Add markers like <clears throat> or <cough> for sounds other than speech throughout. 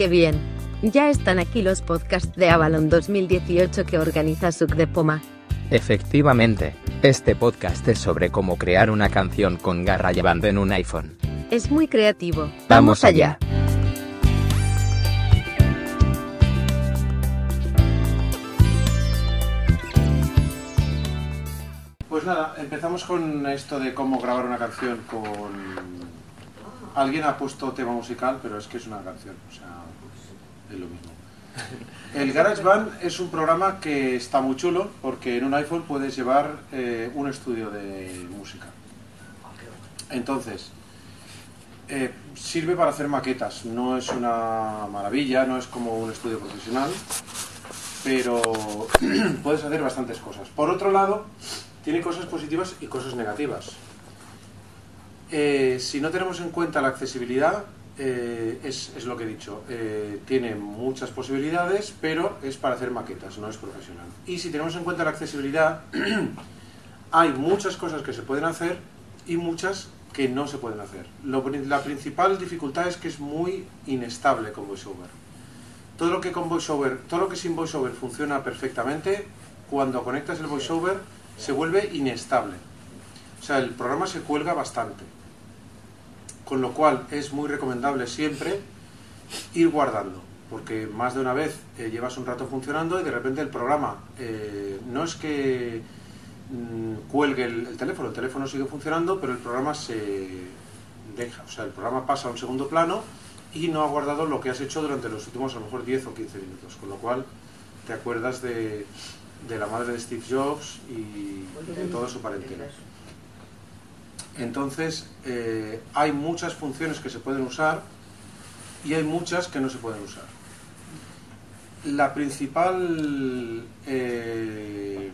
qué bien. Ya están aquí los podcasts de Avalon 2018 que organiza Suk de Poma. Efectivamente, este podcast es sobre cómo crear una canción con garra llevando en un iPhone. Es muy creativo. Vamos allá. Pues nada, empezamos con esto de cómo grabar una canción con... Alguien ha puesto tema musical, pero es que es una canción, o sea, es lo mismo. El GarageBand es un programa que está muy chulo porque en un iPhone puedes llevar eh, un estudio de música. Entonces, eh, sirve para hacer maquetas, no es una maravilla, no es como un estudio profesional, pero <clears throat> puedes hacer bastantes cosas. Por otro lado, tiene cosas positivas y cosas negativas. Eh, si no tenemos en cuenta la accesibilidad, eh, es, es lo que he dicho, eh, tiene muchas posibilidades, pero es para hacer maquetas, no es profesional. Y si tenemos en cuenta la accesibilidad, <clears throat> hay muchas cosas que se pueden hacer y muchas que no se pueden hacer. Lo la principal dificultad es que es muy inestable con VoiceOver. Todo lo que con VoiceOver, todo lo que sin VoiceOver funciona perfectamente, cuando conectas el VoiceOver se vuelve inestable. O sea, el programa se cuelga bastante. Con lo cual es muy recomendable siempre ir guardando, porque más de una vez eh, llevas un rato funcionando y de repente el programa eh, no es que mm, cuelgue el, el teléfono, el teléfono sigue funcionando, pero el programa se deja, o sea, el programa pasa a un segundo plano y no ha guardado lo que has hecho durante los últimos a lo mejor 10 o 15 minutos, con lo cual te acuerdas de, de la madre de Steve Jobs y de toda su parentela. Entonces, eh, hay muchas funciones que se pueden usar y hay muchas que no se pueden usar. La principal, eh,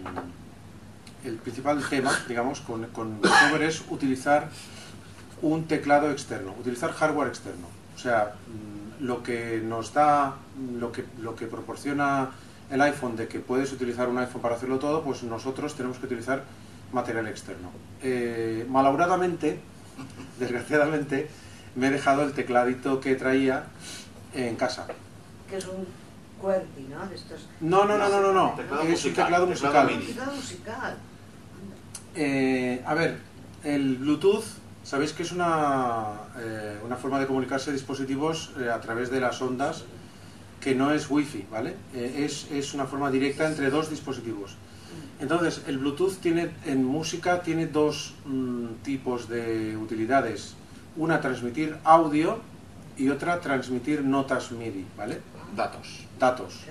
el principal tema, digamos, con, con VoiceOver es utilizar un teclado externo, utilizar hardware externo. O sea, mm, lo que nos da, lo que, lo que proporciona el iPhone de que puedes utilizar un iPhone para hacerlo todo, pues nosotros tenemos que utilizar material externo. Eh, malauradamente, <laughs> desgraciadamente, me he dejado el tecladito que traía en casa. que es un QWERTY, ¿no? De estos... No, no, no, no, no, no. Teclado es un musical, teclado teclado musical. Teclado musical. Eh, a ver, el Bluetooth, sabéis que es una, eh, una forma de comunicarse dispositivos eh, a través de las ondas que no es Wi-Fi, ¿vale? Eh, es, es una forma directa entre dos dispositivos. Entonces, el Bluetooth tiene en música tiene dos mm, tipos de utilidades. Una transmitir audio y otra transmitir notas MIDI, ¿vale? Datos. Datos.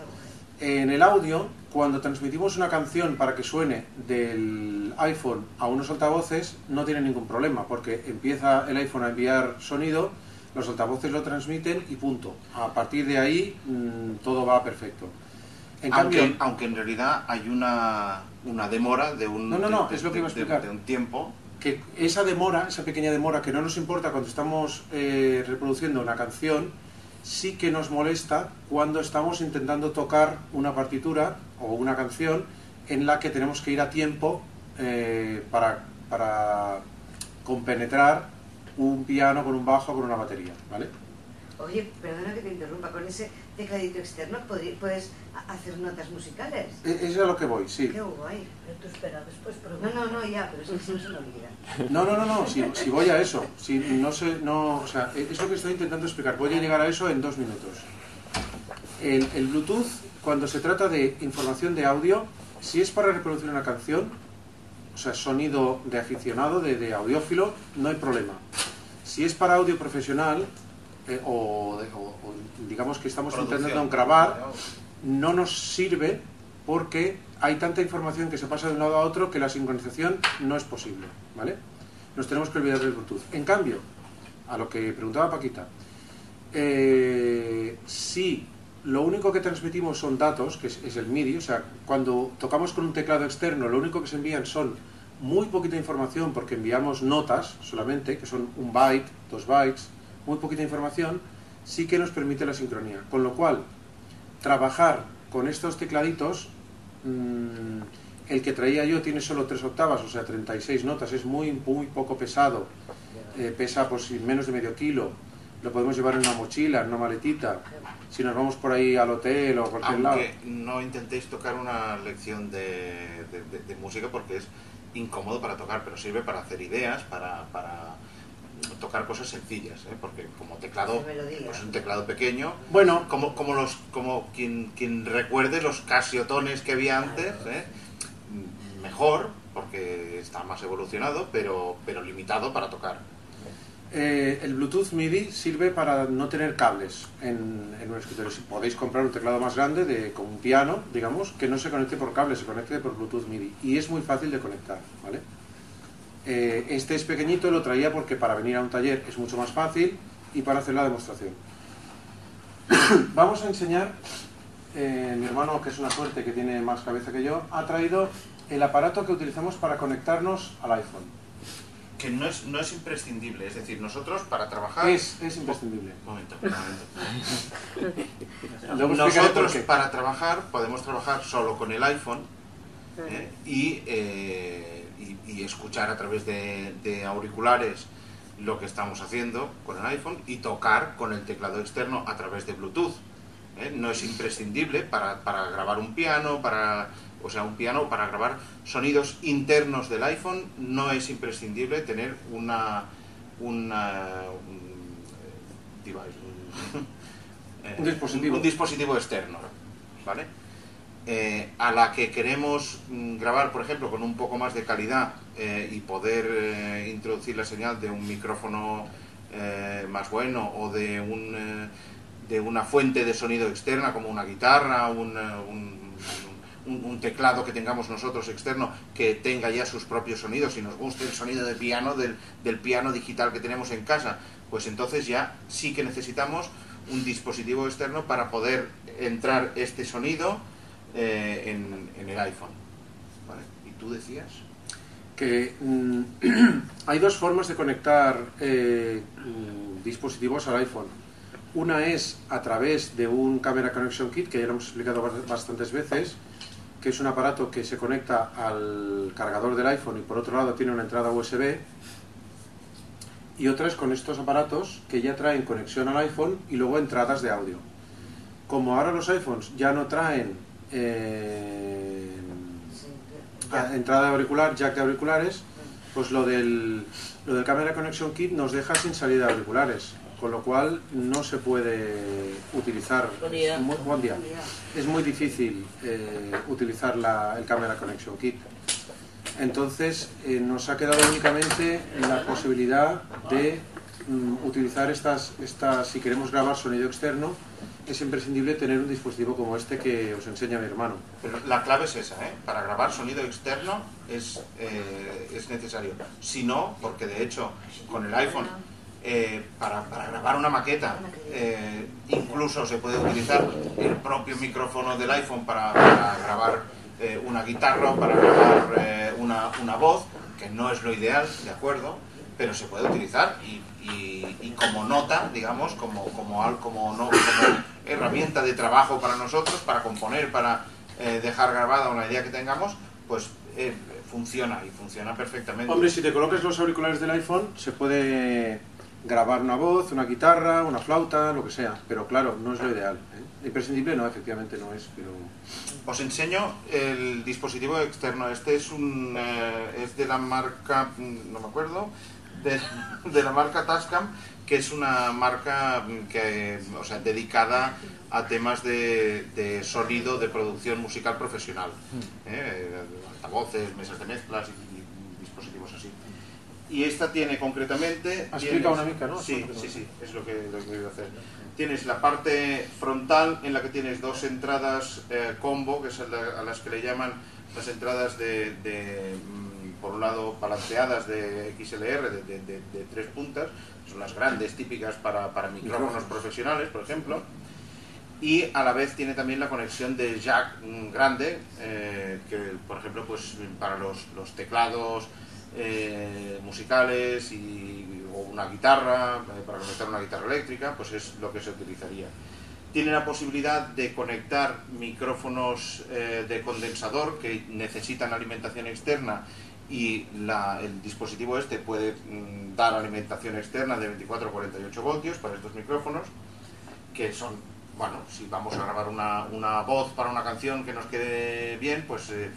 En el audio, cuando transmitimos una canción para que suene del iPhone a unos altavoces, no tiene ningún problema, porque empieza el iPhone a enviar sonido, los altavoces lo transmiten y punto. A partir de ahí, mm, todo va perfecto. En aunque, cambio, aunque en realidad hay una, una demora de un, No, no, no, de- es lo que iba a de- explicar. de un tiempo. que esa demora, esa pequeña demora que no nos importa cuando estamos eh, reproduciendo una canción, sí que nos molesta cuando estamos intentando tocar una partitura o una canción en la que tenemos que ir a tiempo eh, para, para compenetrar un piano con un bajo con una batería, ¿vale? Oye, perdona que te interrumpa, con ese tecladito externo puedes hacer notas musicales. E- Eso es a lo que voy, sí. Qué guay. Pero tú espera, después No, no, no, ya, pero es que si no se me olvida. No, no, no, no, si, si voy a eso, si no sé, no, o sea, es lo que estoy intentando explicar, voy a llegar a eso en dos minutos. El, el Bluetooth, cuando se trata de información de audio, si es para reproducir una canción, o sea, sonido de aficionado, de, de audiófilo, no hay problema. Si es para audio profesional, eh, o, de- o- o digamos que estamos intentando grabar, no nos sirve porque hay tanta información que se pasa de un lado a otro que la sincronización no es posible, ¿vale? Nos tenemos que olvidar del Bluetooth. En cambio, a lo que preguntaba Paquita, eh, si lo único que transmitimos son datos, que es, es el MIDI, o sea, cuando tocamos con un teclado externo, lo único que se envían son muy poquita información porque enviamos notas solamente, que son un byte, dos bytes, muy poquita información, sí que nos permite la sincronía. Con lo cual, trabajar con estos tecladitos, mm, el que traía yo tiene solo tres octavas, o sea, 36 notas, es muy, muy poco pesado, eh, pesa pues menos de medio kilo, lo podemos llevar en una mochila, en una maletita. Si nos vamos por ahí al hotel o a cualquier lado. No intentéis tocar una lección de, de- de- de música porque es incómodo para tocar, pero sirve para hacer ideas, para, para tocar cosas sencillas, ¿eh? porque como teclado, pues un teclado pequeño, Bueno, como, como los como quien, quien recuerde los casiotones que había antes, ¿eh? Mejor, porque está más evolucionado, pero, pero limitado para tocar. Eh, el Bluetooth MIDI sirve para no tener cables en, en un escritorio. Si podéis comprar un teclado más grande, de, con un piano, digamos, que no se conecte por cable, se conecte por Bluetooth MIDI. Y es muy fácil de conectar, ¿vale? Eh, este es pequeñito, lo traía porque para venir a un taller es mucho más fácil y para hacer la demostración. <coughs> Vamos a enseñar, eh, mi hermano, que es una suerte que tiene más cabeza que yo, ha traído el aparato que utilizamos para conectarnos al iPhone. Que no es, no es imprescindible, es decir, nosotros para trabajar... Es, es imprescindible. Un momento, un momento. <laughs> Nosotros para trabajar podemos trabajar solo con el iPhone ¿eh? y, y- y escuchar a través de, de auriculares lo que estamos haciendo con el iPhone y tocar con el teclado externo a través de Bluetooth. ¿eh? No es imprescindible para, para grabar un piano, para, o sea, un piano para grabar sonidos internos del iPhone, no es imprescindible tener una, una un, eh, device, un- <laughs> eh, Un dispositivo. un dispositivo externo, ¿vale? Eh, a la que queremos mm, grabar, por ejemplo, con un poco más de calidad eh, y poder eh, introducir la señal de un micrófono eh, más bueno o de, un, eh, de una fuente de sonido externa como una guitarra, un, un teclado que tengamos nosotros externo que tenga ya sus propios sonidos. Y nos guste el sonido de piano del, del piano digital que tenemos en casa, pues entonces ya sí que necesitamos un dispositivo externo para poder entrar este sonido eh, en, el iPhone. ¿Y tú decías? que mm, <clears throat> hay dos formas de conectar eh, mm, dispositivos al iPhone. Una es a través de un Camera Connection Kit, que ya lo hemos explicado bas- bastantes veces, que es un aparato que se conecta al cargador del iPhone y por otro lado tiene una entrada USB. Y otra es con estos aparatos que ya traen conexión al iPhone y luego entradas de audio. Como ahora los iPhones ya no traen eh, a- entrada de auricular, jack de auriculares, pues lo del, lo del Camera Connection Kit nos deja sin salida de auriculares, con lo cual no se puede utilizar. Buen día. Es muy, buen día. Buen día. Es muy difícil eh, utilizar la- el Camera Connection Kit. Entonces eh, nos ha quedado únicamente la posibilidad de mm, utilizar estas, estas, si queremos grabar sonido externo, es imprescindible tener un dispositivo como este que os enseña mi hermano. Pero la clave es esa, ¿eh? Para grabar sonido externo es, eh, es necesario. Si no, porque de hecho con el iPhone, eh, para, para grabar una maqueta, eh, incluso se puede utilizar el propio micrófono del iPhone para, para grabar eh, una guitarra o para grabar eh, una, una voz, que no es lo ideal, ¿de acuerdo? Pero se puede utilizar y, y- y como nota, digamos, como, como, como, no, como herramienta de trabajo para nosotros, para componer, para eh, dejar grabada una idea que tengamos, pues eh, funciona y funciona perfectamente. Hombre, si te colocas los auriculares del iPhone, se puede grabar una voz, una guitarra, una flauta, lo que sea. Pero claro, no es lo ideal. ¿eh? Imprescindible no, efectivamente no es, pero... Os enseño el dispositivo externo. Este es un eh, es de la marca, mm, no me acuerdo, de, de la marca Tascam, que es una marca mm, que, o sea, dedicada a temas de, de sonido de producción musical profesional. ¿eh? Altavoces, mesas de mezclas y, y dispositivos así. Y esta tiene concretamente... Explica tienes- una mica, ¿no? Sí, es sí, sí, es lo que, lo que voy a hacer. Tienes la parte frontal en la que tienes dos entradas eh, combo, que son la- a las que le llaman las entradas de, de, mm, por un lado, balanceadas de XLR de, de- de- de tres puntas, son las grandes, típicas para, para micrófonos profesionales, por ejemplo. Y a la vez tiene también la conexión de jack mm, grande, eh, que por ejemplo pues para los, los teclados eh, musicales y, o una guitarra, eh, para conectar una guitarra eléctrica, pues es lo que se utilizaría. Tiene la posibilidad de conectar micrófonos eh, de condensador que necesitan alimentación externa y la- el dispositivo este puede mm, dar alimentación externa de 24 a 48 voltios para estos micrófonos, que son, bueno, si vamos a grabar una, una voz para una canción que nos quede bien, pues eh,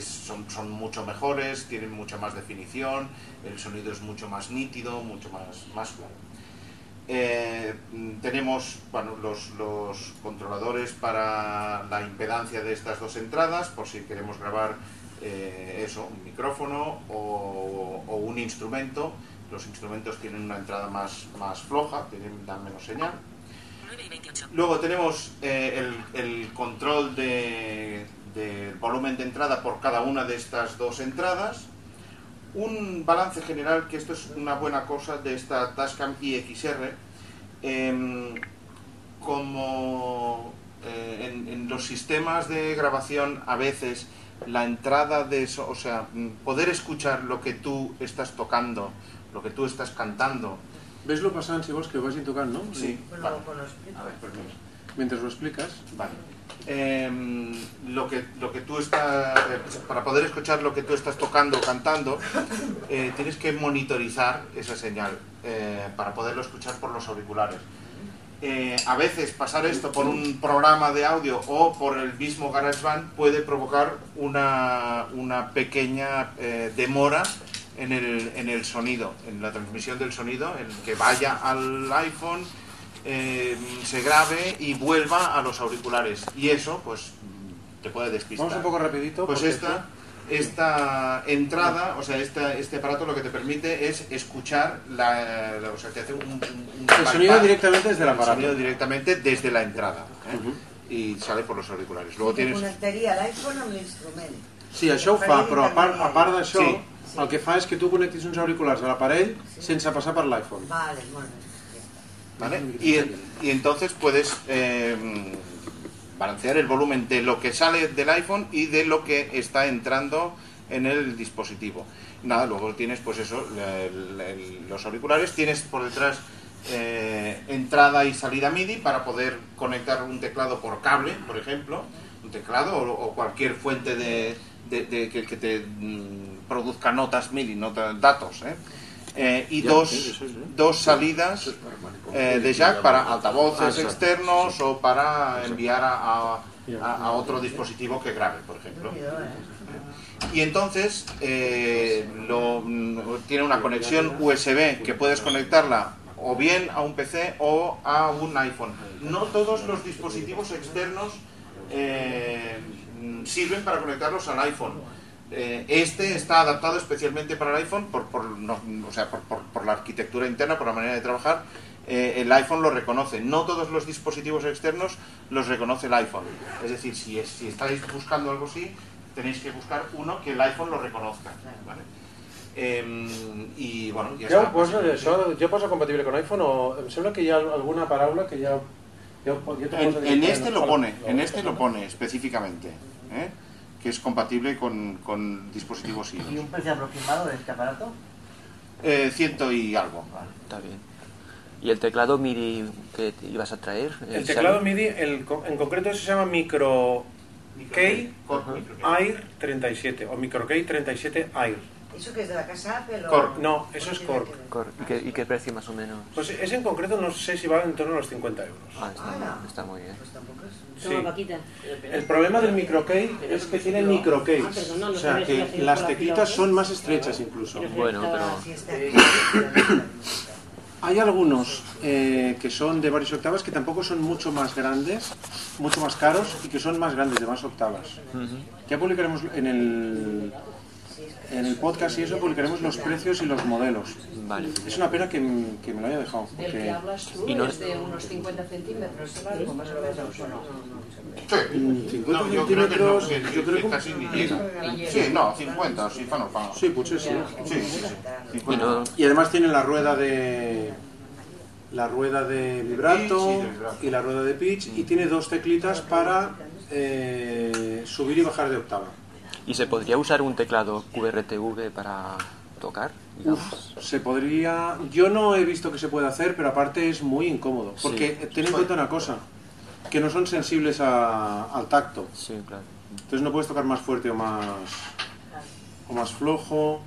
son, son mucho mejores, tienen mucha más definición, el sonido es mucho más nítido, mucho más, más claro. Eh, mm, tenemos bueno, los, los controladores para la impedancia de estas dos entradas, por si queremos grabar eh, eso, un micrófono o, o un instrumento. Los instrumentos tienen una entrada más, más floja, tienen, dan menos señal. Luego tenemos eh, el, el control de- del volumen de entrada por cada una de estas dos entradas. Un balance general, que esto es una buena cosa de esta Tascam IXR. em, como eh, en, en los sistemas de grabación a veces la entrada de eso, o sea, mm, poder escuchar lo que tú estás tocando, lo que tú estás cantando. Ves-lo passant, si vols, que ho vagin tocant, no? Sí, Bueno, vale. con los explico. A ver, pues mira. Mentre ho expliques. Vale. Em, lo que lo que tú estás eh, para poder escuchar lo que tú estás tocando o cantando eh, tienes que monitorizar esa señal eh, para poderlo escuchar por los auriculares Eh, a veces pasar esto por un programa de audio o por el mismo GarageBand puede provocar una, una pequeña eh, demora en el, en el sonido, en la transmisión del sonido, en que vaya al iPhone, eh, se grabe y vuelva a los auriculares. Y eso, pues, te puede despistar. Vamos un poco rapidito. Pues esta, esta entrada, o sea, esta, este aparato lo que te permite es escuchar la, la- o sea, te hace un, un- un El sonido directamente desde el el aparato. sonido directamente desde la entrada ¿eh? Y sale por los auriculares. Luego tienes connectaria l'iPhone amb l'instrument. Sí, això ho fa, però a part, a part d'això, Sí. el que fa és que tu connectis uns auriculars a l'aparell sense passar per l'iPhone. Vale, molt bé. ¿vale? Y, y entonces puedes eh, balancear el volumen de lo que sale del iPhone y de lo que está entrando en el dispositivo. Nada, luego tienes pues eso, los auriculares, tienes por detrás eh, entrada y salida MIDI para poder conectar un teclado por cable, por ejemplo, un teclado o, cualquier fuente de, que te mm, produzca notas MIDI, notas, datos. ¿eh? Eh, y Ya, dos, dos salidas eh, de jack para altavoces externos o para enviar a, a- otro dispositivo que grabe, por ejemplo. Eh? Y entonces eh, lo- tiene una conexión USB que puedes conectarla o bien a un PC o a un iPhone. No todos los dispositivos externos eh, sirven para conectarlos al iPhone. Eh, este está adaptado especialmente para el iPhone por, por, no- o sea, por, por- por la arquitectura interna, por la manera de trabajar. Eh, el iPhone lo reconoce. No todos los dispositivos externos los reconoce el iPhone. Es decir, si, es- si estáis buscando algo así, tenéis que buscar uno que el iPhone lo reconozca. ¿vale? Em, y bueno, ya está. això, compatible con iPhone o em sembla que hi ha alguna paraula que ja... posa En, este lo pone, en este lo pone específicamente, ¿eh? Que es compatible con, con dispositivos ¿Y iOS. un precio aproximado de este aparato? Eh, ciento y algo. Está bien. ¿Y el teclado MIDI que te ibas a traer? El teclado? MIDI, el, co- en concreto se llama Micro Key micro- Air 37 o Micro Key 37 Air. ¿Eso que es de la casa Apple o...? Cork. No, eso es Cork. Cor- ¿Y qué, y qué precio más o menos? Pues ese en concreto no sé si va en torno a los 50 euros. Ah, está, Ah. está muy bien. Pues tampoco es... Sí. El problema del microkey es que tiene microkeys. Ah, perdón, no, no O sea que las teclitas son más estrechas incluso. Bueno, pero. Hay algunos eh, que son de varias octavas que tampoco son mucho más grandes, mucho más caros y que son más grandes, de más octavas. Ya publicaremos en el, en el podcast y eso publicaremos los precios y los modelos. vale. Es una pena que, que me lo haya dejado. Del que Porque, hablas tú Y no- es de unos 50 centímetros de largo, más o menos, ¿o no? mm, 50 No, yo creo que no, centímetros, que, yo creo que que... casi ni llega. Sí, no, 50, sí, fa no fa. Sí, potser sí. Sí, sí, sí. Y 50. no, Y además tienen la rueda de la rueda de vibrato Pitch y de vibrato. y la rueda de pitch y tiene dos teclitas para eh, subir y bajar de octava. ¿Y se podría usar un teclado QRTV para tocar? Digamos? Se podría, yo no he visto que se pueda hacer, pero aparte es muy incómodo, porque Sí. ten en cuenta una cosa, que no son sensibles a- al tacto, Sí, claro. entonces no puedes tocar más fuerte o más o más flojo.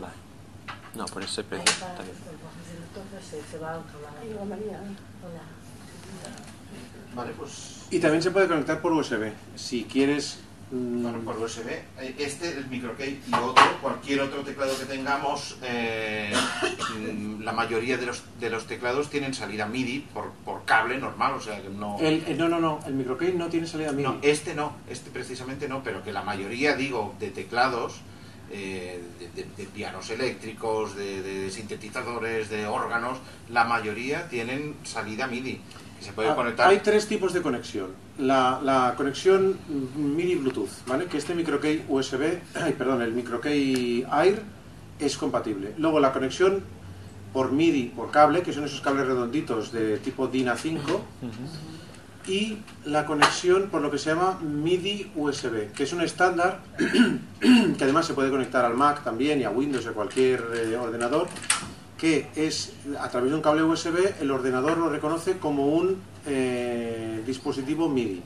Vale. No, por ese precio está bien. Vale, pues Y también se puede conectar por USB. Si quieres... mm, Bueno, por USB, eh, este, el microkey y otro, cualquier otro teclado que tengamos, eh, mm, la mayoría de los, de los teclados tienen salida MIDI por, por cable normal, o sea que no... el- el- no, no, no. El microkey no tiene salida MIDI. No, este no, este precisamente no, pero que la mayoría, digo, de teclados, eh, de, de- de pianos eléctricos, de, de sintetizadores, de órganos, la mayoría tienen salida MIDI, se puede Ah, conectar... Hay tres tipos de conexión. La, la conexión MIDI Bluetooth, ¿vale? Que este microkey USB, <clears throat> ay, perdón, el microkey Air es compatible. Luego la conexión por MIDI, por cable, que son esos cables redonditos de tipo DIN A5, y la conexión por lo que se llama MIDI USB, que es un estándar <clears throat> que además se puede conectar al Mac también y a Windows y a cualquier eh, ordenador, que es a través de un cable USB el ordenador lo reconoce como un eh, dispositivo MIDI.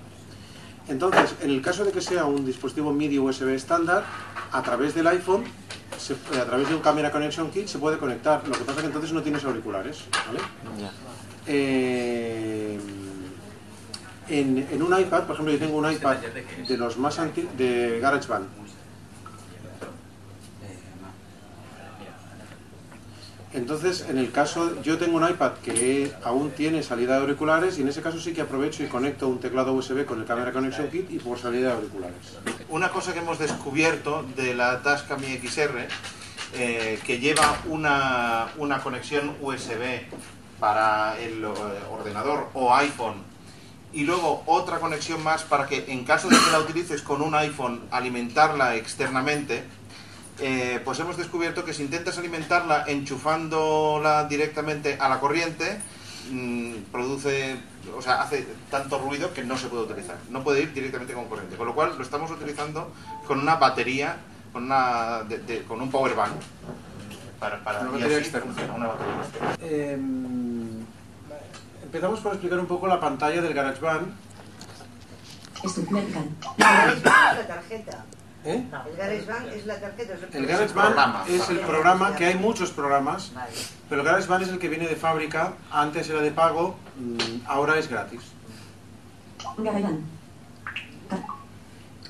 Entonces, en el caso de que sea un dispositivo MIDI USB estándar, a través del iPhone, se- eh, a través de un Camera Connection Kit se puede conectar. Lo que pasa es que entonces no tienes auriculares, ¿vale? Eh, en, en un iPad, por ejemplo, yo tengo un iPad de los más antiguos de GarageBand. Entonces, en el caso, yo tengo un iPad que aún tiene salida de auriculares y en ese caso sí que aprovecho y conecto un teclado USB con el Camera Connection Kit y por salida de auriculares. Una cosa que hemos descubierto de la Tascam XR, eh, que lleva una, una conexión USB para el eh, ordenador o iPhone y luego otra conexión más para que en caso de que la utilices con un iPhone alimentarla externamente, eh, pues hemos descubierto que si intentas alimentarla enchufándola directamente a la corriente, mm, produce, o sea, hace tanto ruido que no se puede utilizar. No puede ir directamente con corriente. Con lo cual lo estamos utilizando con una batería, con, una, de- de- con un power bank. Para, para, Una batería así externa. una batería externa. Em, empezamos por explicar un poco la pantalla del GarageBand. Es la <coughs> tarjeta. ¿Eh? El GarageBand es la tarjeta. es El programa. GarageBand es el programa, que hay muchos programas, Vale. pero el GarageBand es el que viene de fábrica, antes era de pago, mm, ahora es gratis. GarageBand.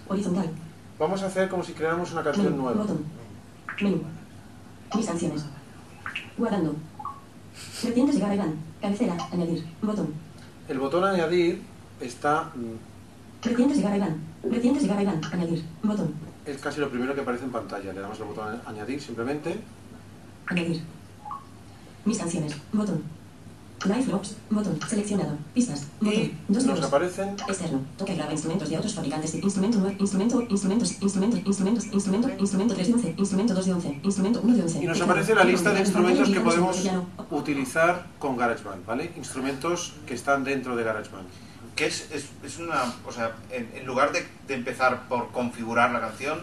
Horizontal. Vamos a hacer como si creáramos una canción Menú. nueva. Botón. Menú. Mis canciones. Guardando. Vertientes de GarageBand. Cabecera. Añadir. Botón. El botón añadir está, mm, Vertientes de GarageBand. Vertientes de GarageBand. Añadir. Botón. es casi lo primero que aparece en pantalla. Le damos el botón añadir simplemente. Añadir. Mis canciones. Botón. Live Logs. Botón. Seleccionado. Pistas. Botón. Y Dos nos aparecen Externo. Toca y graba instrumentos de otros fabricantes. Instrumento 9. Instrumento. Instrumentos. Instrumento. Instrumentos. Instrumento. Instrumento 3 de 11. Instrumento 2 de 11. Instrumento 1 de 11. y nos aparece la lista de instrumentos que podemos utilizar con GarageBand, ¿vale? Instrumentos que están dentro de GarageBand. Que es, es, es una, o sea, en, en lugar de, de empezar por configurar la canción,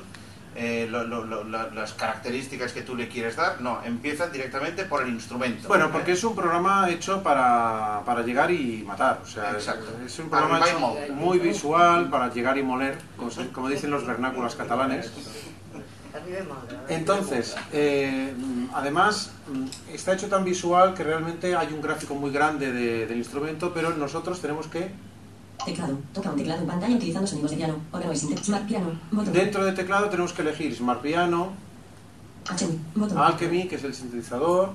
eh, lo- lo- lo- la- las características que tú le quieres dar, no, empiezan directamente por el instrumento. Bueno, ¿eh? porque es un programa hecho para, para llegar y matar. O sea, es, Exacto. es un programa hecho muy visual para llegar y moler, como, se- como dicen los vernáculos catalanes. Entonces, eh, además, mm, está hecho tan visual que realmente hay un gráfico muy grande de- del instrumento, pero nosotros tenemos que, Teclado. Toca un teclado en pantalla utilizando sonidos de piano. Órgano y sintet. Smart piano. Botón. dentro del teclado tenemos que elegir Smart Piano, HM. Botón. Alchemy, que es el sintetizador,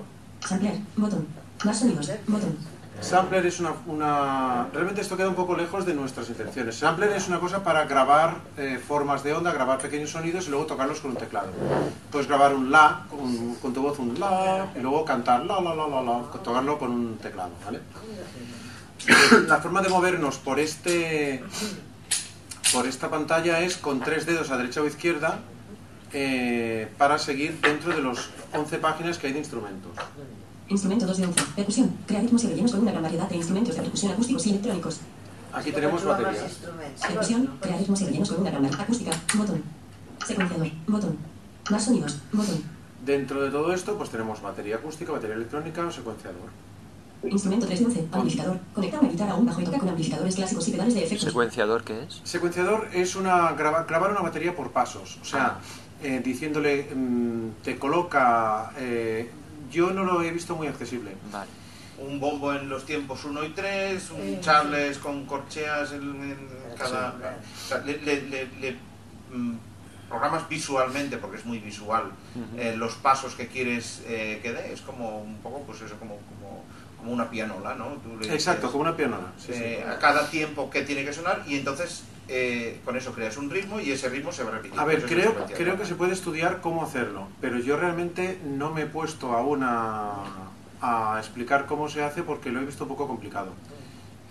Sampler. Botón. Más sonidos. Botón. Sampler es una, una- Realmente esto queda un poco lejos de nuestras intenciones. Sampler es una cosa para grabar eh, formas de onda, grabar pequeños sonidos y luego tocarlos con un teclado. Puedes grabar un la, con, con tu voz un la, y luego cantar la, la, la, la, la, tocarlo con un teclado, ¿vale? <coughs> La forma de movernos por este... Por esta pantalla es con tres dedos a derecha o izquierda eh, para seguir dentro de los 11 páginas que hay de instrumentos. Instrumento 2 de 11. Percusión. Crea ritmos y rellenos con una gran variedad de instrumentos de percusión acústicos y electrónicos. Aquí tenemos baterías. Percusión. Crea ritmos y rellenos con una gran variedad acústica. Botón. Secuenciador. Botón. Más sonidos. Botón. Dentro de todo esto, pues tenemos batería acústica, batería electrónica o secuenciador. Instrumento 3 de 11. Amplificador. Conecta una guitarra a un bajo y toca con amplificadores clásicos y pedales de efectos. ¿Secuenciador qué es? Secuenciador es una graba- grabar una batería por pasos, o sea, Ah. eh, diciéndole, mm, te coloca... eh, yo no lo he visto muy accesible. Vale. Un bombo en los tiempos 1 y 3, un Eh, Charles con corcheas en, en cada... Sí. o sea, le, le- le- le, mm, programas visualmente, porque es muy visual, Ujú. eh, los pasos que quieres eh, que dé. Es como un poco, pues eso, como, como, como una pianola, ¿no? Tú le Exacto, dices, como una pianola. sí, sí. eh, a cada tiempo que tiene que sonar y entonces eh, con eso creas un ritmo y ese ritmo se va repitiendo. A ver, creo, creo que se puede estudiar cómo hacerlo, pero yo realmente no me he puesto aún a, a explicar cómo se hace porque lo he visto un poco complicado.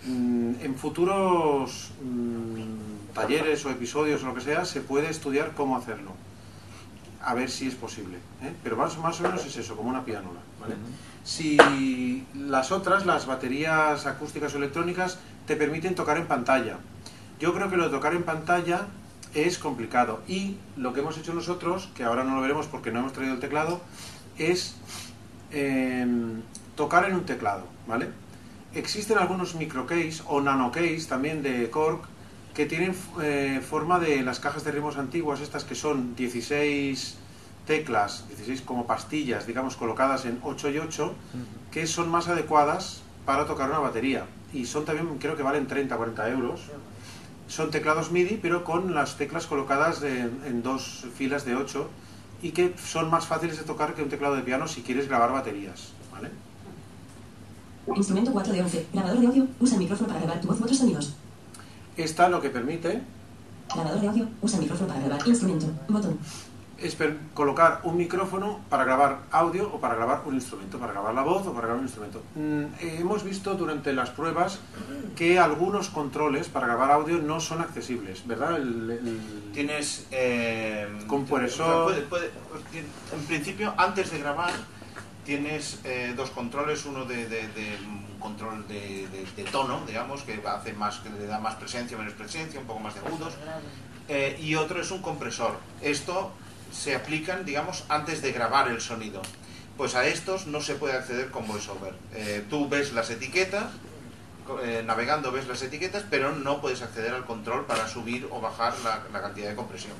Mm, En futuros mm, talleres o episodios o lo que sea, se puede estudiar cómo hacerlo. A ver si es posible. ¿eh? Pero más, más o menos es eso, como una pianola. ¿vale? Si las otras, las baterías acústicas o electrónicas, te permiten tocar en pantalla. Yo creo que lo de tocar en pantalla es complicado. Y lo que hemos hecho nosotros, que ahora no lo veremos porque no hemos traído el teclado, es em, tocar en un teclado, ¿vale? Existen algunos microcase o nanocase también de Korg que tienen eh, forma de las cajas de ritmos antiguas, estas que son 16 teclas, 16 como pastillas, digamos, colocadas en 8 y 8, que son más adecuadas para tocar una batería. Y son también, creo que valen 30, 40 euros. Son teclados MIDI, pero con las teclas colocadas de- en dos filas de 8 y que son más fáciles de tocar que un teclado de piano si quieres grabar baterías. ¿vale? Instrumento 4 de 11. Grabador de audio. Usa el micrófono para grabar tu voz u otros sonidos. Esta lo que permite Grabador de audio. Usa el micrófono para grabar. Instrumento. Botón. Es colocar un micrófono para grabar audio o para grabar un instrumento, para grabar la voz o para grabar un instrumento. Mm, eh, hemos visto durante las pruebas que algunos controles para grabar audio no son accesibles, ¿verdad? El- el- Tienes... Eh, Compresor. puede- puede- en principio, antes de grabar, tienes eh, dos controles. Uno de, de- de un control de, de- de tono, digamos, que hace más, que le da más presencia, menos presencia, un poco más de agudos. Eh, y otro es un compresor. Esto se aplican, digamos, antes de grabar el sonido. Pues a estos no se puede acceder con VoiceOver. Eh, tú ves las etiquetas, eh, navegando ves las etiquetas, pero no puedes acceder al control para subir o bajar la, la cantidad de compresión.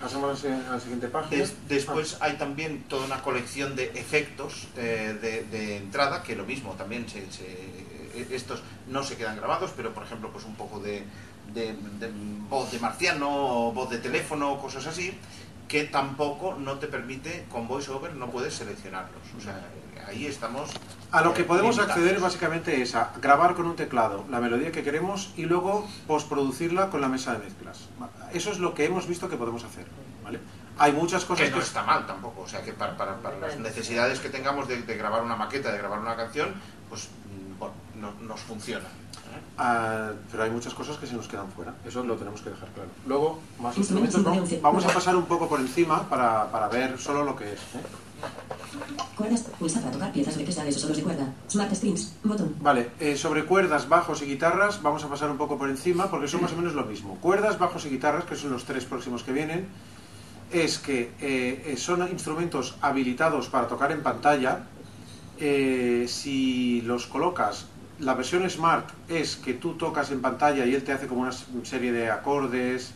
Pasamos a la siguiente página. Des- después hay también toda una colección de efectos eh, de, de entrada, que lo mismo también se, se- eh, estos no se quedan grabados, pero por ejemplo pues un poco de, de- de voz de marciano, o voz de teléfono, cosas así, que tampoco no te permite, con VoiceOver no puedes seleccionarlos. O sea, ahí estamos... A lo que eh, podemos limitados. acceder básicamente es a grabar con un teclado la melodía que queremos y luego postproducirla con la mesa de mezclas. Eso es lo que hemos visto que podemos hacer. ¿vale? Hay muchas cosas que no está mal tampoco, o sea que para, para- para las necesidades que tengamos de, de grabar una maqueta, de grabar una canción, pues mm, bueno, no- nos funciona. Ah, pero hay muchas cosas que se nos quedan fuera. Eso lo tenemos que dejar claro. Luego, más Instrumentos once. Vamos a pasar un poco por encima para, para ver solo lo que es. ¿eh? Cuerdas. Pulsa para tocar piezas orquestales o solos de cuerda. Smart Strings. Botón. Vale, eh, sobre cuerdas, bajos y guitarras vamos a pasar un poco por encima porque son más o menos lo mismo. Cuerdas, bajos y guitarras, que son los tres próximos que vienen, es que eh, son instrumentos habilitados para tocar en pantalla. Si los colocas, la versión Smart es que tú tocas en pantalla y él te hace como una serie de acordes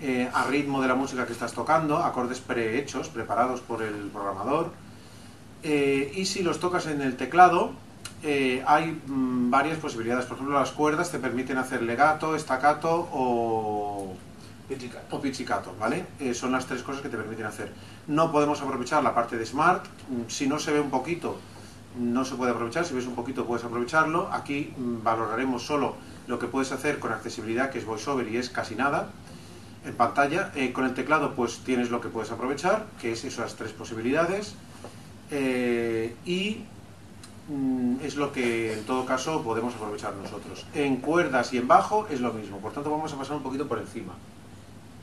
eh, a ritmo de la música que estás tocando, acordes prehechos, preparados por el programador. Eh, y si los tocas en el teclado, eh, hay mm, varias posibilidades. Por ejemplo, las cuerdas te permiten hacer legato, staccato o, o pizzicato, ¿vale? Son las tres cosas que te permiten hacer. No podemos aprovechar la parte de Smart. Mm, Si no se ve un poquito, no se puede aprovechar. Si ves un poquito, puedes aprovecharlo. Aquí mm, valoraremos solo lo que puedes hacer con accesibilidad, que es VoiceOver y es casi nada en pantalla. Eh, con el teclado, pues tienes lo que puedes aprovechar, que es esas tres posibilidades. Eh, y mm, es lo que en todo caso podemos aprovechar nosotros. En cuerdas y en bajo es lo mismo, por tanto vamos a pasar un poquito por encima.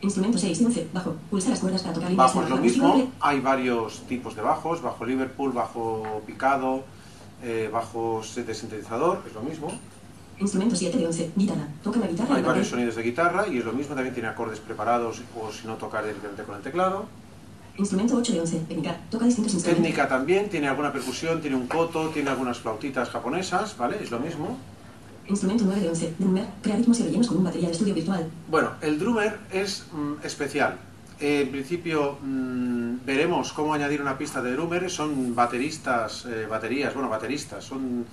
Instrumento 6 de 11. Bajo. Pulsa las cuerdas para tocar líneas Bajo es lo mismo, hay varios tipos de bajos, bajo Liverpool, bajo picado, eh, bajo de sintetizador, es lo mismo. Instrumento 7 de 11. Guitarra. Toca la guitarra Hay varios sonidos de guitarra y es lo mismo, también tiene acordes preparados o si no tocar directamente con el teclado. Instrumento 8 de 11. Técnica. Toca distintos instrumentos. Técnica también, tiene alguna percusión, tiene un coto, tiene algunas flautitas japonesas, ¿vale? Es lo mismo. Instrumento 9 de 11. Drummer. Crea ritmos y rellenos con un batería de estudio virtual. Bueno, el drummer es mm, especial. Eh, en principio mm, veremos cómo añadir una pista de drummer. Son bateristas, eh, baterías, bueno, bateristas, son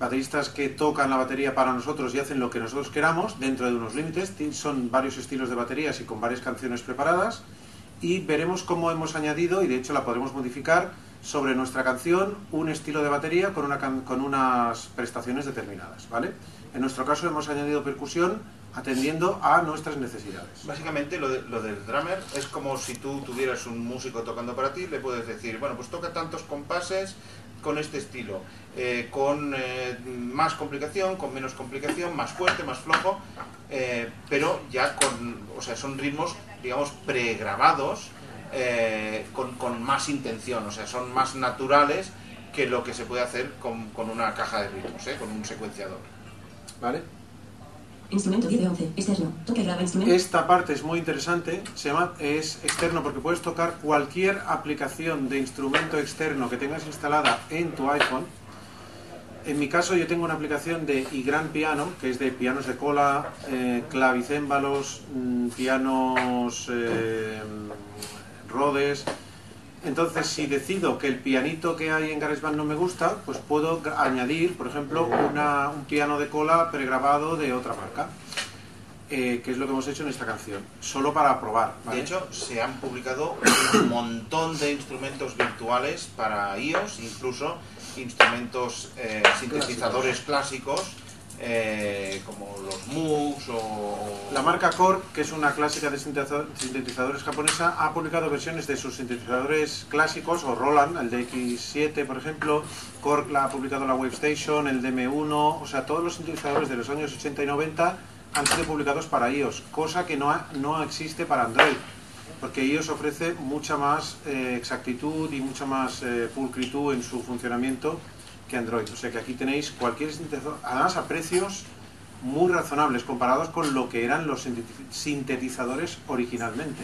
bateristas que tocan la batería para nosotros y hacen lo que nosotros queramos dentro de unos límites. Son varios estilos de baterías y con varias canciones preparadas. Y veremos cómo hemos añadido, y de hecho la podremos modificar, sobre nuestra canción un estilo de batería con, una con unas prestaciones determinadas, ¿vale? En nuestro caso hemos añadido percusión atendiendo a nuestras necesidades. Básicamente lo, de- lo del drummer es como si tú tuvieras un músico tocando para ti, le puedes decir, bueno, pues toca tantos compases con este estilo, eh, con eh, más complicación, con menos complicación, más fuerte, más flojo, eh, pero ya con, o sea, son ritmos, digamos, pregrabados, eh, con, con más intención, o sea, son más naturales que lo que se puede hacer con, con una caja de ritmos, ¿eh? con un secuenciador. ¿Vale? Instrumento 10 de 11. Externo. Toca y graba instrumento. Esta parte es muy interesante, se llama, es externo porque puedes tocar cualquier aplicación de instrumento externo que tengas instalada en tu iPhone. En mi caso yo tengo una aplicación de iGran Piano, que es de pianos de cola, eh, clavicémbalos, mm, pianos eh, Rhodes. Entonces, si decido que el pianito que hay en GarageBand no me gusta, pues puedo añadir, por ejemplo, una- un piano de cola pregrabado de otra marca, eh, que es lo que hemos hecho en esta canción, solo para probar. ¿vale? De hecho, se han publicado un montón de instrumentos virtuales para iOS, incluso instrumentos eh, sintetizadores clásicos, eh, como los Moogs o... La marca Korg, que es una clásica de sintetiza- sintetizadores japonesa, ha publicado versiones de sus sintetizadores clásicos, o Roland, el DX7 por ejemplo, Korg la ha publicado la Wavestation, el DM1, o sea, todos los sintetizadores de los años 80 y 90 han sido publicados para iOS, cosa que no, no existe para Android, porque iOS ofrece mucha más eh, exactitud y mucha más eh, pulcritud en su funcionamiento que Android. O sea que aquí tenéis cualquier sintetizador, además a precios muy razonables comparados con lo que eran los sinteti- sintetizadores originalmente.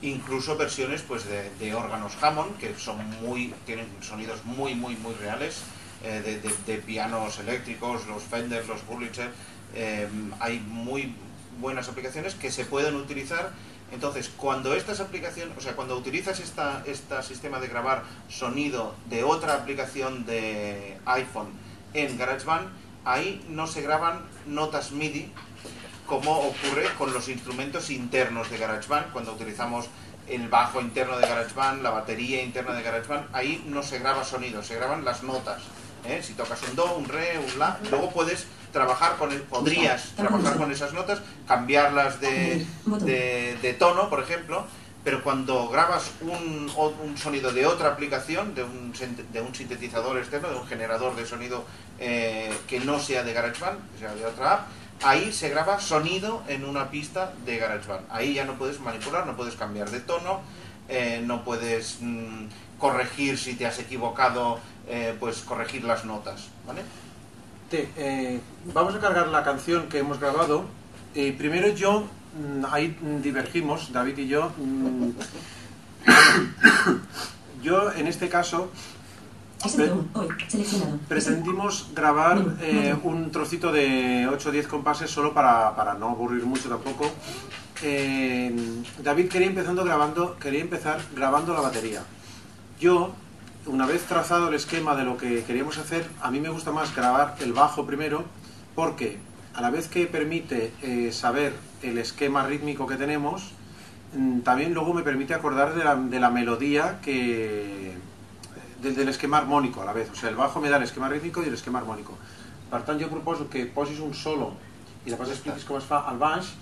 incluso versiones pues de, órganos Hammond que son muy tienen sonidos muy muy muy reales eh, de, pianos eléctricos los Fender los Wurlitzer eh, hay muy buenas aplicaciones que se pueden utilizar entonces cuando estas aplicaciones o sea cuando utilizas esta este sistema de grabar sonido de otra aplicación de iPhone en GarageBand ahí no se graban notas MIDI como ocurre con los instrumentos internos de GarageBand, cuando utilizamos el bajo interno de GarageBand, la batería interna de GarageBand, ahí no se graba sonido, se graban las notas. ¿eh? Si tocas un do, un re, un la, luego puedes trabajar con el, podrías trabajar con esas notas, cambiarlas de, de, de tono, por ejemplo, pero cuando grabas un, un sonido de otra aplicación, de un, de un sintetizador externo, de un generador de sonido eh, que no sea de GarageBand, que sea de otra app, ahí se graba sonido en una pista de GarageBand. Ahí ya no puedes manipular, no puedes cambiar de tono, eh, no puedes mm, corregir si te has equivocado, eh, pues corregir las notas, ¿vale? Te- eh, vamos a cargar la canción que hemos grabado. Eh, primero yo, mm, ahí divergimos, David y yo. mm, <coughs> yo en este caso SB1. Hoy. Seleccionado. pretendimos grabar eh, un trocito de 8 o 10 compases solo para, para no aburrir mucho tampoco. Eh, David quería, empezando grabando, quería empezar grabando la batería. Yo, una vez trazado el esquema de lo que queríamos hacer, a mí me gusta más grabar el bajo primero porque a la vez que permite eh, saber el esquema rítmico que tenemos, mm, también luego me permite acordar de la, de la melodía que, del, del esquema armónico a la vez. O sea, el bajo me da el esquema rítmico y el esquema armónico. Per tant, jo proposo que posis un solo y después expliques cómo es fa al baix.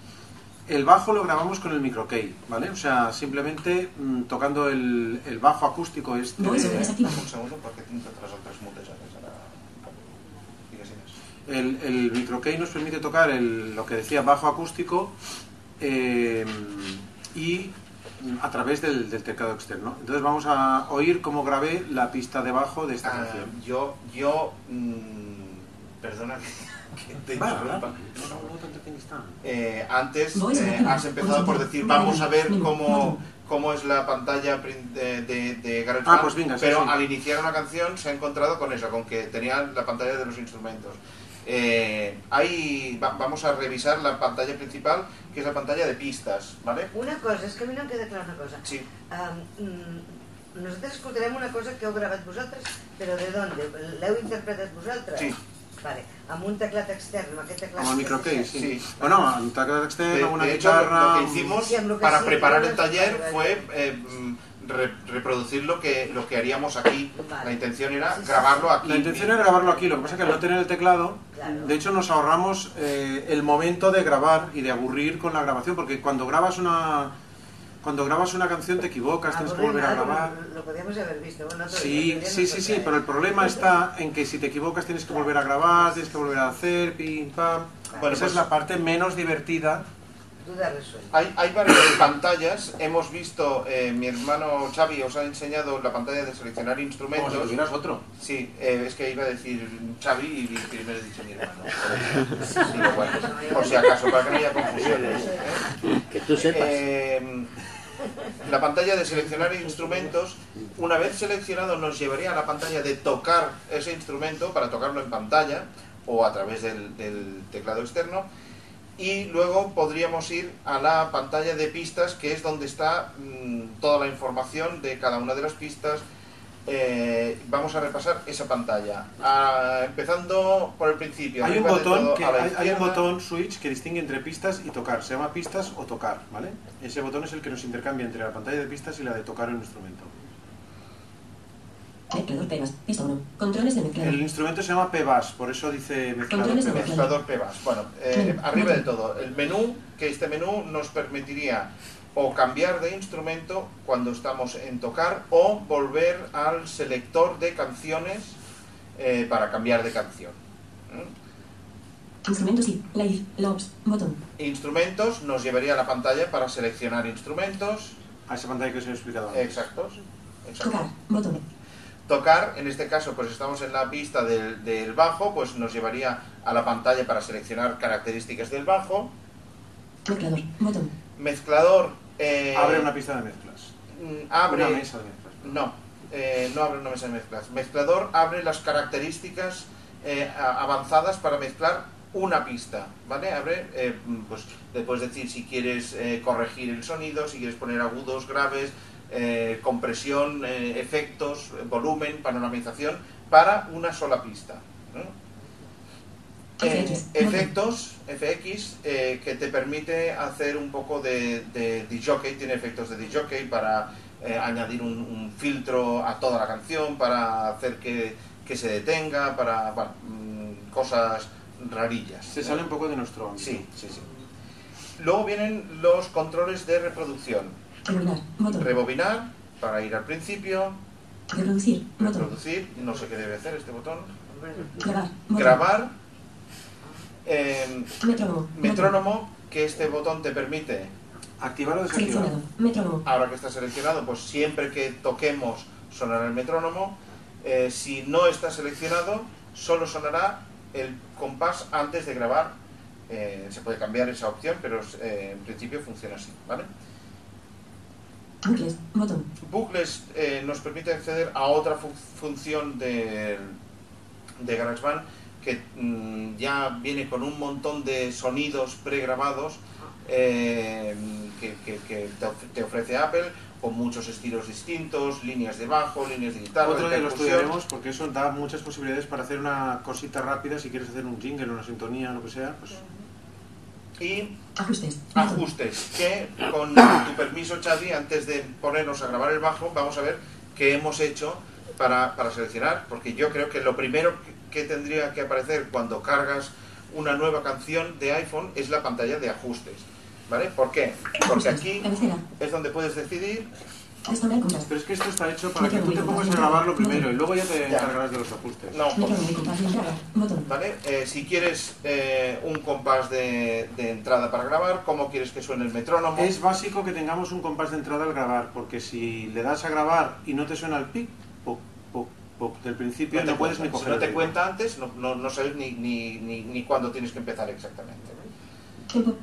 El bajo lo grabamos con el microkey, ¿vale? O sea, simplemente mm, tocando el, el bajo acústico este over de- desactivado. Un segundo, porque otras mutejades ara. Digues, digues. El, el microkey nos permite tocar el- lo que decía bajo acústico eh, y mm, a través del, del teclado externo. Entonces vamos a oír cómo grabé la pista de bajo de esta Ah, canción. yo, yo mm, Perdona que, Eh, antes eh, has empezado por decir vamos a ver cómo, cómo es la pantalla de, de, de GarageBand, Ah, pues venga, sí, pero sí. al iniciar una canción se ha encontrado con eso, con que tenía la pantalla de los instrumentos. Eh, hay, va- vamos a revisar la pantalla principal, que es la pantalla de pistas, ¿vale? Una cosa, és que a mi no em queda clar una cosa. Sí. Um, nosaltres escoltarem una cosa que heu gravat vosaltres, però de d'on? L'heu interpretat vosaltres? Sí. Vale, amb un teclat extern, amb aquest teclat... El microcase, sí. Sí. Bueno, un teclado De, externo, una de hecho, lo- guitarra... lo que hicimos Sí, en lo que para sí, preparar el taller vale, fue vale. eh, mm, re- reproducir lo que, lo que haríamos aquí. Vale. La intención era Sí, sí, grabarlo aquí. La intención es grabarlo aquí, lo que pasa es que al no tener el teclado, Claro. de hecho nos ahorramos eh, el momento de grabar y de aburrir con la grabación, porque cuando grabas una cuando grabas una canción te equivocas, tienes que volver a grabar. Lo podíamos haber visto. Sí, sí, sí, sí, pero el problema está en que si te equivocas tienes que volver a grabar, tienes que volver a hacer, pim, pam. Bueno, Esa pues- es la parte menos divertida. Duda resuelta. Hay, hay varias <coughs> pantallas. Hemos visto, eh, mi hermano Xavi os ha enseñado la pantalla de seleccionar Como si instrumentos. tuvieras otro. Sí, eh, es que iba a decir Xavi y primero he dicho mi hermano. <laughs> Digo, bueno, por si acaso, para que no haya confusiones. ¿eh? Que tú sepas. La pantalla de seleccionar instrumentos, una vez seleccionado nos llevaría a la pantalla de tocar ese instrumento para tocarlo en pantalla o a través del, del teclado externo. Y luego podríamos ir a la pantalla de pistas que es donde está mm, toda la información de cada una de las pistas Eh, vamos a repasar esa pantalla Ah, empezando por el principio Hay un botón que hay, hay un botón switch que distingue entre pistas y tocar. Se llama pistas o tocar, ¿vale? Ese botón es el que nos intercambia entre la pantalla de pistas y la de tocar un instrumento. Mezclador pegas. Pista 1. Controles de mezclador. El instrumento se llama PBAS, por eso dice mezclador Controles de PBAS. Mezclador PBAS. Bueno, eh, arriba de todo, el menú, que este menú nos permitiría o cambiar de instrumento cuando estamos en tocar o volver al selector de canciones eh, para cambiar de canción. ¿Mm? Instrumentos y. Live. Lobs. Botón. Instrumentos nos llevaría a la pantalla para seleccionar instrumentos A esa pantalla que os he explicado antes. exactos. exactos. Tocar. Botón. Tocar, en este caso, pues estamos en la pista del, del bajo, pues nos llevaría a la pantalla para seleccionar características del bajo. Mezclador. Botón. Mezclador. Eh, Abre una pista de mezclas. mm, abre. Una mesa de mezclas. No, eh, no abre una mesa de mezclas. Mezclador abre las características eh, avanzadas para mezclar una pista, ¿vale? Abre, eh, pues le puedes decir si quieres corregir el sonido, si quieres poner agudos, graves, compresión, efectos, volumen, panoramización, para una sola pista. ¿no? Eh, efectos, FX, eh, que te permite hacer un poco de, de jockey, tiene efectos de jockey para eh, añadir un, un filtro a toda la canción, para hacer que, que se detenga, para bueno, mm, cosas rarillas. Se sale un poco de nuestro ámbito. Sí, sí, sí. Luego vienen los controles de reproducción. Rebobinar. Botón. Rebobinar, para ir al principio, Reproducir. Reproducir, no sé qué debe hacer este botón, Grabar. Botón. grabar, em, Metrónomo. metrónomo, que este botón te permite Activar o desactivar. Metrónomo. ahora que está seleccionado, pues siempre que toquemos sonará el metrónomo. Eh, si no está seleccionado, solo sonará el compás antes de grabar. Eh, se puede cambiar esa opción, pero eh, en principio funciona así, ¿vale? Bucles. Botón. Bucles nos permite acceder a otra fu- función de, de GarageBand que mm, ya viene con un montón de sonidos pregrabados eh, que, que- que te of- te ofrece Apple con muchos estilos distintos, líneas de bajo, líneas de guitarra, Otro día lo estudiaremos porque eso da muchas posibilidades para hacer una cosita rápida. Si quieres hacer un jingle, una sintonía, lo que sea, pues y Ajustes. Ajustes que con tu permiso Xavi antes de ponernos a grabar el bajo vamos a ver qué hemos hecho para, para seleccionar porque yo creo que lo primero que tendría que aparecer cuando cargas una nueva canción de iPhone es la pantalla de ajustes ¿vale? ¿por qué? porque aquí es donde puedes decidir. Pero es que esto está hecho para que tú te pongas a grabarlo primero y luego ya te encargarás de los ajustes. no, pues. ¿vale? Eh, si quieres eh, un compás de, de entrada para grabar cómo quieres que suene el metrónomo Es básico que tengamos un compás de entrada al grabar, porque si le das a grabar y no te suena el pic, del principio No no, te puedes cuenta. ni Si no te cuenta antes, no, no, no sabes ni, ni, ni, ni cuándo tienes que empezar exactamente.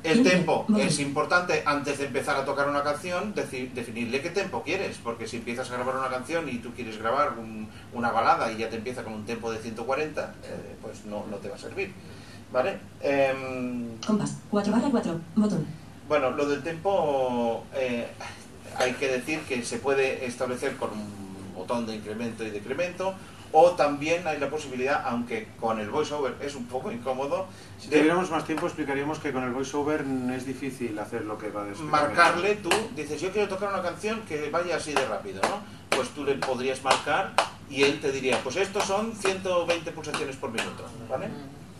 El Tiempo. tempo es importante antes de empezar a tocar una canción, deci- definirle qué tempo quieres, porque si empiezas a grabar una canción y tú quieres grabar un- una balada y ya te empieza con un tempo de 140, eh, pues no, no te va a servir. ¿Vale? Em, Compás. 4 barra 4. Botón. bueno, lo del tempo eh, hay que decir que se puede establecer con un botón de incremento y decremento, o también hay la posibilidad, aunque con el voiceover es un poco incómodo, Si de tuviéramos más tiempo explicaríamos que con el voiceover es difícil hacer lo que va a explicar. marcarle tú, dices yo quiero tocar una canción que vaya así de rápido, ¿no? Pues tú le podrías marcar y él te diría, pues estos son 120 pulsaciones por minuto, ¿vale?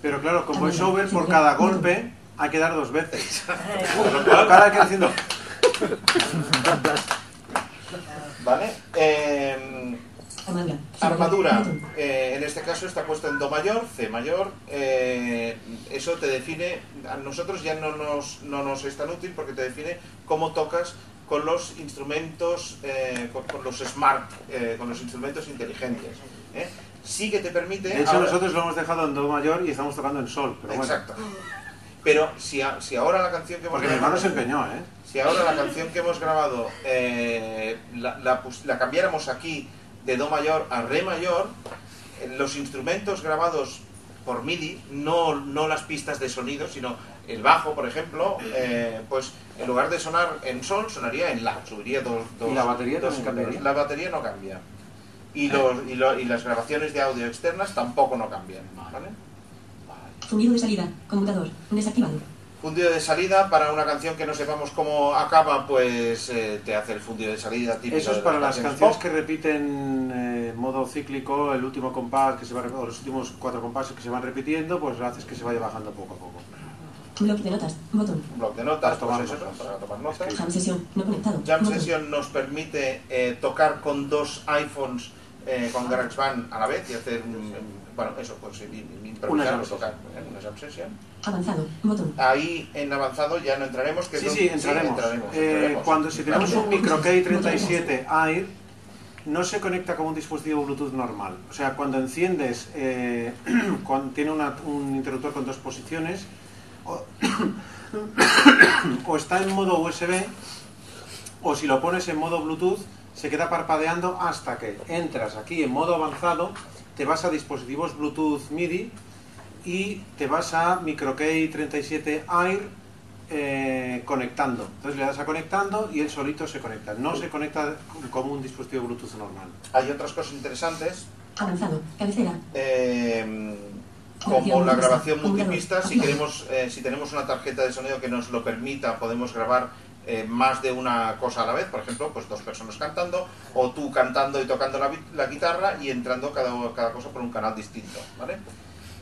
Pero claro, con voiceover por cada golpe hay que dar dos veces. Cada que haciendo... <laughs> ¿Vale? Em, Armadura. Eh, en este caso está puesto en Do mayor, C mayor, eh, eso te define, a nosotros ya no nos, no nos es tan útil porque te define cómo tocas con los instrumentos, eh, con, con los smart, eh, con los instrumentos inteligentes. ¿eh? Sí que te permite... De hecho, ahora- nosotros lo hemos dejado en Do mayor y estamos tocando en Sol. Pero bueno, Exacto. Pero si, a- si ahora la canción que hemos porque mi hermano se grabado, empeñó, ¿eh? si ahora la canción que hemos grabado eh, la, la pus- la cambiáramos aquí de Do mayor a Re mayor, eh, los instrumentos grabados por MIDI, no, no las pistas de sonido, sino el bajo, por ejemplo, eh, pues en lugar de sonar en Sol, sonaría en La, subiría dos, dos ¿Y la batería dos también cambiaría? La batería no cambia. Y, los, y, lo- y las grabaciones de audio externas tampoco no cambian. ¿vale? De salida. Computador. Desactivado. Fundido de salida para una canción que no sepamos cómo acaba, pues eh, te hace el fundido de salida típico. Eso es para las canciones pop. que repiten eh, modo cíclico, el último compás que se va o los últimos cuatro compases que se van repitiendo, pues haces que se vaya bajando poco a poco. Bloc de notas. Botón. Un bloc de notas, Para pues tomar eso, notas. para tomar notas. Jam sesión. No conectado. Jam Botón. Session nos permite eh, tocar con dos iPhones eh, con GarageBand a la vez y hacer, mm, bueno, eso, pues im- im- improvisar o tocar eh, una Jam Session. Avanzado. Botón. Ahí en avanzado ya no entraremos. Que Sí, sí, entraremos. Eh, entraremos. cuando si tenemos un micro K37 Air, no se conecta como un dispositivo Bluetooth normal. O sea, cuando enciendes, eh, <clears throat> cuando tiene una- un interruptor con dos posiciones, o, <coughs> o está en modo USB, o si lo pones en modo Bluetooth, se queda parpadeando hasta que entras aquí en modo avanzado, te vas a dispositivos Bluetooth MIDI y te vas a micro K37 Air eh, conectando. Entonces le das a conectando y él solito se conecta. No se conecta como un dispositivo Bluetooth normal. Hay otras cosas interesantes Avanzado. Cabecera. eh, como la grabación multipista, si queremos, eh, si tenemos una tarjeta de sonido que nos lo permita, podemos grabar eh, más de una cosa a la vez, por ejemplo, pues dos personas cantando, o tú cantando y tocando la, la guitarra y entrando cada, cada cosa por un canal distinto, ¿vale?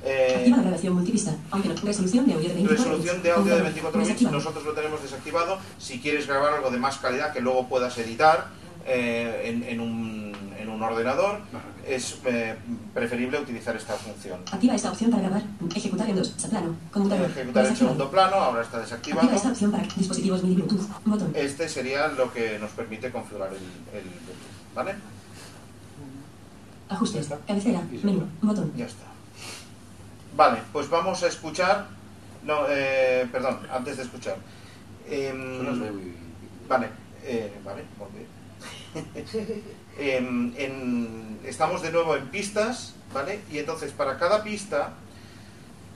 Eh, Activa la grabación multipista. Aunque no. Resolución de audio de 24 resolución bits. de audio de Computador. 24 bits, Desactivado. nosotros lo tenemos desactivado. Si quieres grabar algo de más calidad que luego puedas editar eh, en, en un, en un ordenador, es eh, preferible utilizar esta función. Activa esta opción para grabar. Ejecutar en dos. Plano. Computador. Ejecutar en Desactivado. segundo plano, ahora está Activa esta desactivado. opción para dispositivos MIDI Bluetooth. Botón. Este sería lo que nos permite configurar el, el Bluetooth, ¿vale? Ajustes. Cabecera. Menú. Botón. Ya está. Vale, pues vamos a escuchar. No, eh, perdón, antes de escuchar. Em, Vale, eh, vale, muy bien. <laughs> Em, en- estamos de nuevo en pistas, ¿vale? Y entonces para cada pista,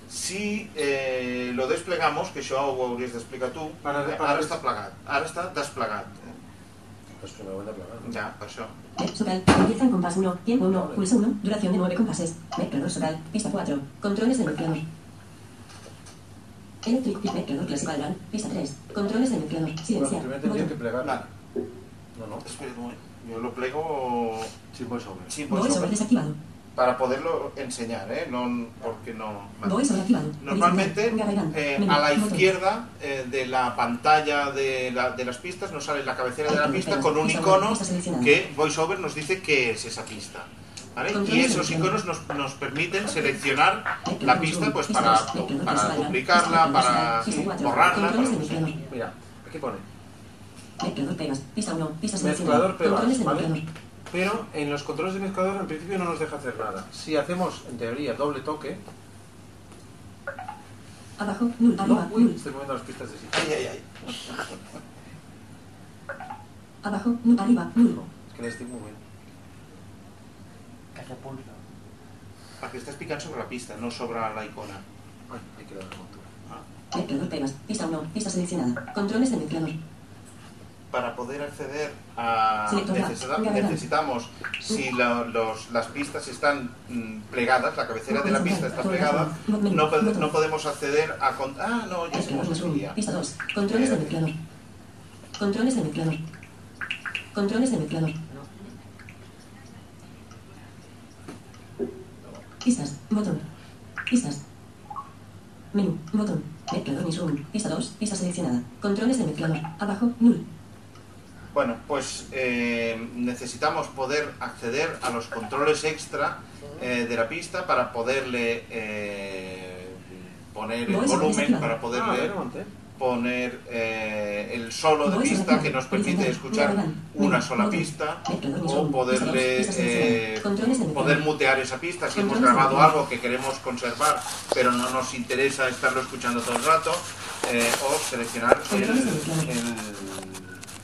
si eh, lo desplegamos, que això ho hauries d'explicar tu, Para- eh, para- ara està plegat, ara està desplegat. Pues primero voy a plegar. Ja, per això. Mec Socal. Empieza en compás 1. Tiempo 1. Pulso 1. Duración de 9 compases. Mezclador Socal. Pista 4. Controles del mezclador. Electric Pit Mezclador Classical Run. Pista 3. Controles del mezclador. Silenciar. Botón. plegar. Vale. No, no. Espera. Jo lo plego Sin voiceover. sin voiceover, desactivado. Para poderlo enseñar, ¿eh? No, porque no... Normalmente, eh, a la izquierda eh, de la pantalla de, la- de las pistas nos sale la cabecera de la pista con un icono que VoiceOver nos dice qué es esa pista. ¿vale? Y esos iconos nos, nos permiten seleccionar la pista pues para, duplicarla, para borrarla. Para-. Mira, aquí pone. Mezclador pegas. Pista 1. Pista. Pero en los controles de mezclador en principio no nos deja hacer nada. Si hacemos, en teoría, doble toque... Abajo, null, No, arriba, uy, null. estoy moviendo las pistas de sí. Ay, ay, ay. Abajo, null, arriba, null. Es que la estoy moviendo. Que hace pulso. Perquè estàs picant sobre la pista, no sobre la icona. Ay, hay que dar la montura. Mezclador pegas. Pista 1. Pista seleccionada. Controles de mezclador. Para poder acceder a... Necesita- necesitamos, si la- los- las pistas están mm, plegadas, la cabecera de la pista está plegada, no, no podemos acceder a... Ah, no, ya se sería. Pista 2. Controles de mezclador. Controles de mezclador. Controles de mezclador. Pistas. Botón. Pistas. Menú. Botón. Mezclador ni zoom. Pista 2. Pista seleccionada. Controles de mezclador. Abajo. Null. Bueno, pues eh, necesitamos poder acceder a los controles extra eh, de la pista para poderle eh, poner el volumen, para Ah, poderle adelante. poner eh, el solo de pista que nos permite escuchar una sola pista o poderle Pista 2. Pista seleccionada. eh, Controles de poder mutear esa pista si hemos grabado algo que queremos conservar pero no nos interesa estarlo escuchando todo el rato eh, o seleccionar el,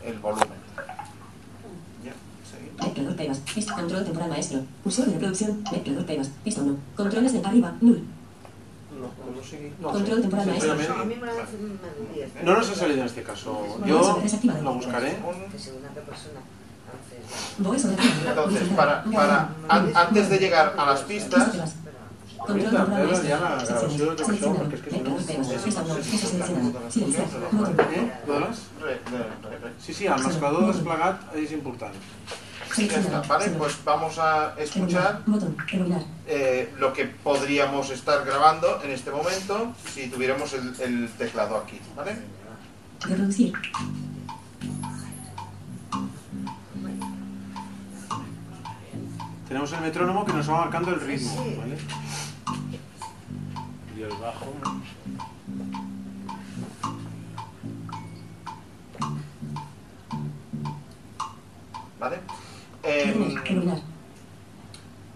el volumen. Ya, seguimos. Mezclador pegas. Pista control temporal maestro. Usuario de reproducción. Mezclador pegas. Pista 1. Controles de arriba. Null. No, no seguí. No, Control sí, temporal maestro. No, a mí me parece me diría. No nos ha salido en este caso. Yo lo buscaré. Entonces, para, para an- antes de llegar a las pistas, Control Ahorita, temporal ya maestro. la grabación porque es que si no- Mezclador pegas. Pista 1. Pista seleccionada. Silencio. Botón. ¿Lo das? re- re- re- re. Sí, sí, el mesclador desplegat és important. ya está, ¿vale? Pues vamos a escuchar eh, lo que podríamos estar grabando en este momento si tuviéramos el, el teclado aquí, ¿vale? Reproducir. Tenemos el metrónomo que nos va marcando el ritmo, Sí. ¿vale? Y el bajo. ¿Vale? Em,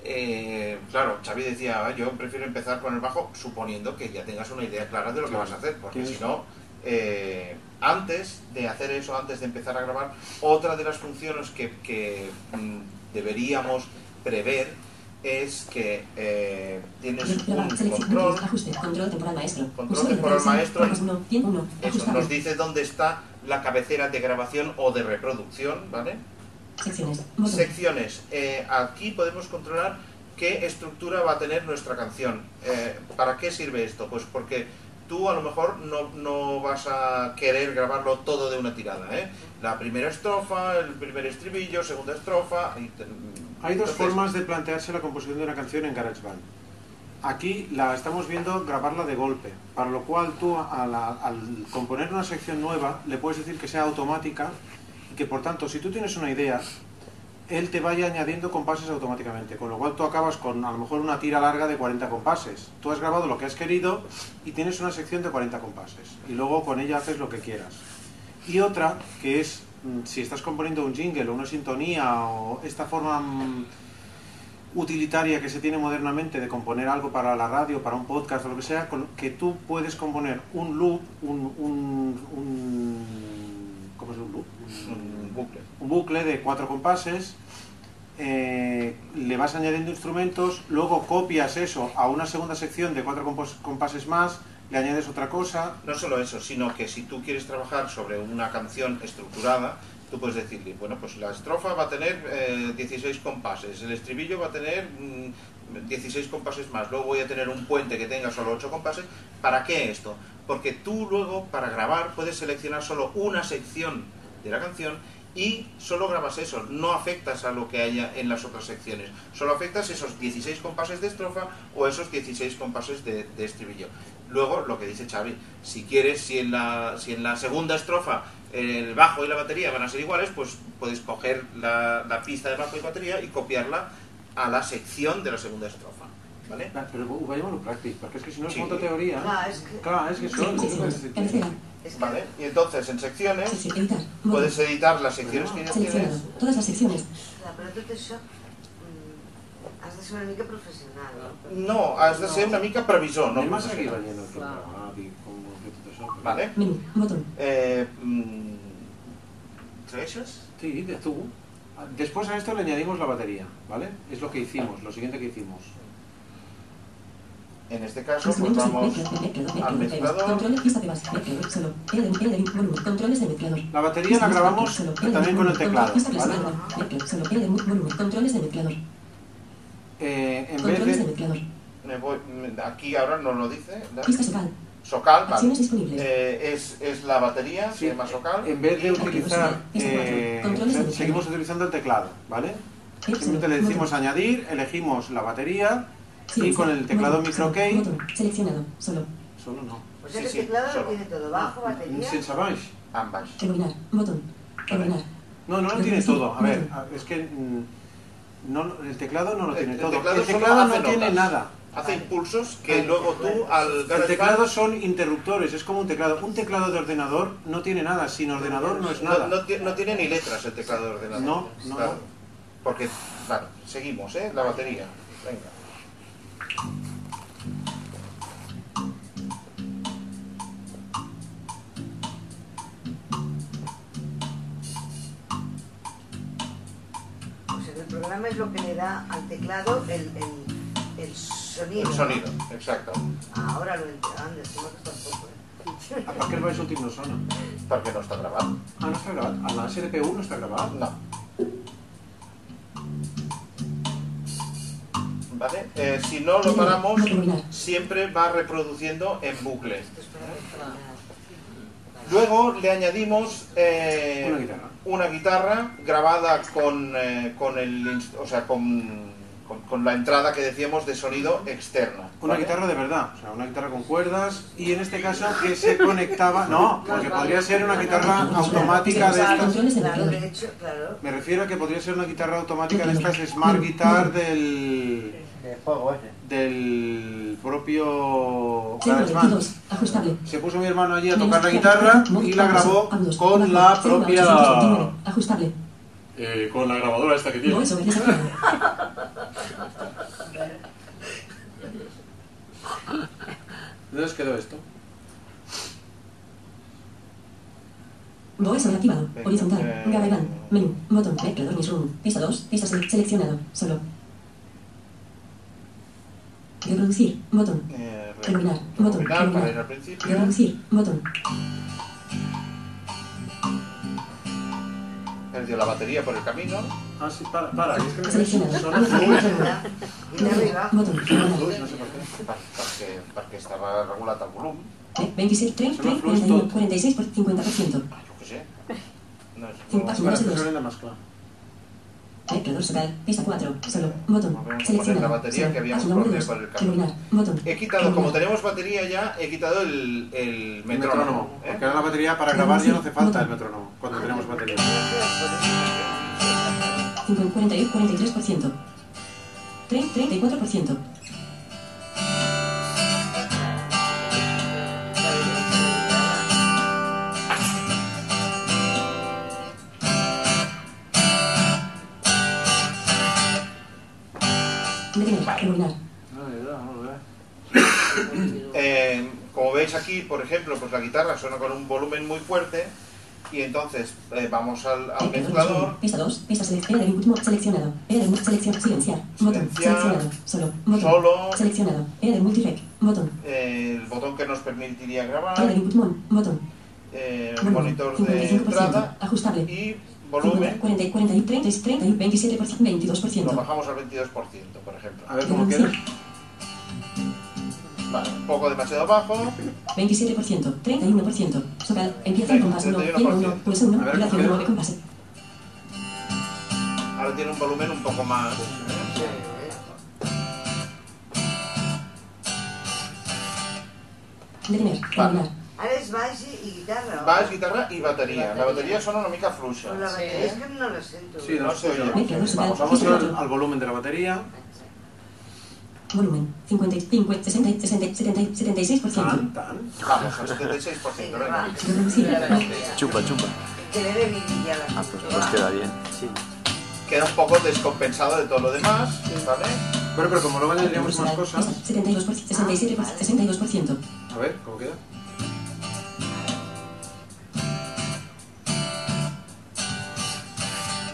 eh, claro, Xavi decía, "Ah, yo prefiero empezar con el bajo suponiendo que ya tengas una idea clara de lo que vas a hacer, porque si no, eh, antes de hacer eso, antes de empezar a grabar, otra de las funciones que, que, mm, deberíamos prever es que eh, tienes un control. Control temporal maestro. Control temporal maestro. Capas 1. Tiempo 1. eso, nos dice dónde está la cabecera de grabación o de reproducción, ¿vale? Secciones. Secciones. Eh, aquí podemos controlar qué estructura va a tener nuestra canción. Eh, ¿Para qué sirve esto? Pues porque tú a lo mejor no, no vas a querer grabarlo todo de una tirada. ¿eh? La primera estrofa, el primer estribillo, segunda estrofa. y te- Hay dos entonces, formas de plantearse la composición de una canción en GarageBand. Aquí la estamos viendo grabarla de golpe, para lo cual tú a la- al componer una sección nueva le puedes decir que sea automática que por tanto si tú tienes una idea, él te vaya añadiendo compases automáticamente, con lo cual tú acabas con a lo mejor una tira larga de 40 compases. Tú has grabado lo que has querido y tienes una sección de 40 compases y luego con ella haces lo que quieras. Y otra que es mm, si estás componiendo un jingle o una sintonía o esta forma mm, utilitaria que se tiene modernamente de componer algo para la radio, para un podcast o lo que sea, que tú puedes componer un loop, un, un, un- ¿cómo es un un bucle. un bucle de cuatro compases, eh, le vas añadiendo instrumentos, luego copias eso a una segunda sección de cuatro compases más, le añades otra cosa, No solo eso, sino que si tú quieres trabajar sobre una canción estructurada, tú puedes decirle, bueno, pues la estrofa va a tener eh, 16 compases, el estribillo va a tener mm, 16 compases más, luego voy a tener un puente que tenga solo 8 compases. ¿Para qué esto? Porque tú luego, para grabar, puedes seleccionar solo una sección de la canción y solo grabas eso, no afectas a lo que haya en las otras secciones, solo afectas esos 16 compases de estrofa o esos 16 compases de, estribillo. Luego, lo que dice Xavi, si quieres, si en la, si en la segunda estrofa el bajo y la batería van a ser iguales, pues puedes coger la, la pista de bajo y batería y copiarla a la sección de la segunda estrofa. ¿Vale? Ah, ho veiem a lo pràctic, perquè és que si no és Sí. molta teoria... Clar, és que- Clar, és que això... és el que Secciones. es- Cabecera. Es que ¿Vale? Y entonces en secciones. Editar. Puedes editar las secciones que ya tienes. Todas las secciones. Però tot això has de ser una mica professional, no? No, has de ser una mica previsor, no Anem a seguir professional. veient el que hem gravat i com ho hem fet tot això. Vale. Menú. Eh, mm, ¿Segueixes? Sí, de tú. Después a esto le añadimos la batería, ¿vale? Es lo que hicimos, lo siguiente que hicimos. En este caso, pues Instrumentos. vamos al Mezclador. La batería la grabamos también con el teclado, ¿vale? mezclador. Mezcla- Solo. Era de volumen. Controles de mezclador. Eh, en vez Controles de. Me voy- aquí ahora no lo dice. Pista Socal. Socal, vale. Eh, es, es la batería, Sí, se llama Socal. En vez de utilizar... Eh, seguimos utilizando el teclado, ¿vale? Simplemente le decimos añadir, elegimos la batería y con el teclado micro key... Botón. Seleccionado. Solo. Solo no. Sí, sí, el teclado solo. lo tiene todo, bajo, batería. Sense baix. Ambas. Rebobinar. Botón. Rebobinar. No, no lo tiene todo. A ver, es que mm, no, el teclado no lo El- tiene el todo. teclado El teclado no tiene notas. nada. Hace impulsos que luego tú al El teclado son interruptores, es como un teclado. Un teclado de ordenador no tiene nada. Sin ordenador no es no, nada. no ti- no tiene ni letras el teclado de ordenador. No, no, Claro. no. Porque, claro, seguimos, ¿eh? La batería. Venga. Programa es lo que le da al teclado el, el, el sonido. El sonido, exacto. Ah, ahora lo entiendo, es que poco. eh. Ah, Per què el baix últim no sona? Perquè no està gravat. Ah, no està gravat? A la SDP1 no està gravat? No. ¿Vale? Eh, si no lo paramos, siempre va reproduciendo en bucle. Luego le añadimos eh, Una guitarra. una guitarra grabada con, eh, con el, o sea, con, con- con la entrada que decíamos de sonido externa. Una ¿vale? guitarra de verdad, o sea, una guitarra con cuerdas y en este caso que se conectaba, no, porque podría ser una guitarra automática de estas. Me refiero a que podría ser una guitarra automática de estas Smart Guitar del De juego ese. del propio Cero GarageBand. 22. Ajustable. Se puso mi hermano allí a tocar la guitarra y la grabó con la propia 829. Ajustable. eh, con la grabadora esta que No es sobre desactivado. <laughs> ¿Dónde os quedó esto? Voy sobreactivado. Venga, Horizontal. eh, GarageBand. Menú. Botón. Mezclador Newsroom. Pista 2. Pista sele- seleccionado. Solo. Reproducir. Botón. Eh, Rebobinar. Botón. rebobinar para ir Rebobinar. al principio. Reproducir. Botón. Perdió la batería por el camino. Ah, sí, para, para, es que me y bajo. Botón. Fluidos, no sé por qué. perquè estava regulat el volum. Eh, 27, 30, Sembla 30, flux 41, tot. 46 por 50%. Ah, jo què sé. No, Cinc no, la más clara. Mezclador Socal. Pista 4. Solo. Botón. Vamos a poner Seleccionado. la batería Solo. que habíamos dos. por el. Rebobinar. Botón. He quitado, como Rebobinar. tenemos batería ya, he quitado el, el El metrónomo. metrónomo. ¿eh? Porque ahora la batería para grabar ya no hace falta el metrónomo cuando tenemos batería. 50, 41, 43%. 30, 34%. Aquí, por ejemplo, pues la guitarra suena con un volumen muy fuerte y entonces eh, vamos al, al mezclador. Pista 2. Pista seleccionado. Era de mu- selección. Silenciar. Botón. Seleccionado. Solo. Botón. Solo. Seleccionado. Era de multirec. Botón. eh, el botón que nos permitiría grabar, mon. Botón. eh, Volumen. monitor de 55%. entrada Ajustable. y volumen 40, 40, 30, 30, 27%, 22%. lo bajamos al 22%, por ejemplo. A ver cómo queda. Vale, un poco demasiado bajo. 27%, 31%. Socal, empieza el compás 1, 31%. 1, 1, pulsa 1, A ver, duración ¿cómo queda? 9 compás. Ahora tiene un volumen un poco más. Detener, Vale. Ara és baix i, i guitarra. o? Baix, guitarra y batería. La batería son una mica fluixa. La batería es que no la siento. Sí, no, No Socal, Vamos, vamos al, 4. al volumen de la batería. Volumen, 50, 50, 60, 60, 70, 76%. Tan, tan. Vamos, al 76%. Venga, Venga. va. Reproducir, Chupa, chupa. Que le dé vidilla a la Ah, pues, pues queda bien. Sí. queda un poco descompensado de todo lo demás, ¿vale? Bueno, pero como luego añadiríamos más cosas... 72%, 67%, 62%. A ver, ¿cómo queda?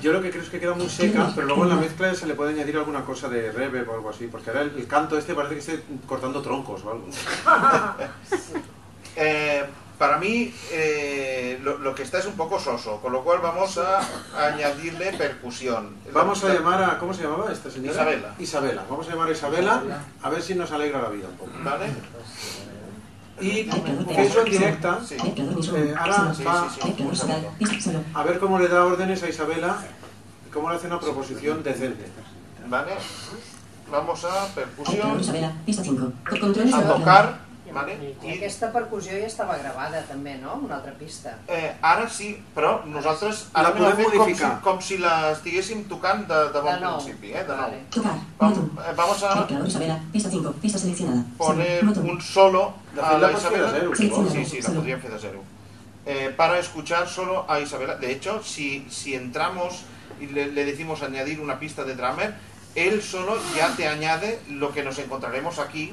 Yo lo que creo es que queda muy seca, pero luego en la mezcla se le puede añadir alguna cosa de reverb o algo así, porque ahora el, el canto este parece que esté cortando troncos o algo. <laughs> Eh, para mí eh, lo, lo que está es un poco soso, con lo cual vamos a añadirle percusión. Vamos a llamar a... ¿Cómo se llamaba esta señora? Isabela. Isabela. Vamos a llamar a Isabela a ver si nos alegra la vida un poco. ¿Vale? Y que eso en directa, eh, ahora Sí, va a ver cómo le da órdenes a Isabela y cómo le hace una proposición decente. ¿Vale? Vamos a percusión, Isabela. Pista 5. Controles a tocar, ¿vale? I I aquesta percussió ja estava gravada també, no? Una altra pista. eh, ara sí, però nosaltres La ara anem a podem fer com si, modificar. com si la estiguéssim tocant de, de bon De nou. principi, eh? De nou. Vale. Tocar. Vam- Botón. eh, Vamos a Mezclador Isabela. Pista 5. Pista seleccionada. poner un solo De a fet, la la fer de Isabela. Sí. Sí, sí, la podrían hacer de cero. Eh, para escuchar solo a Isabela. De hecho, si, si entramos y le, le decimos añadir una pista de drummer, él solo ya te añade lo que nos encontraremos aquí,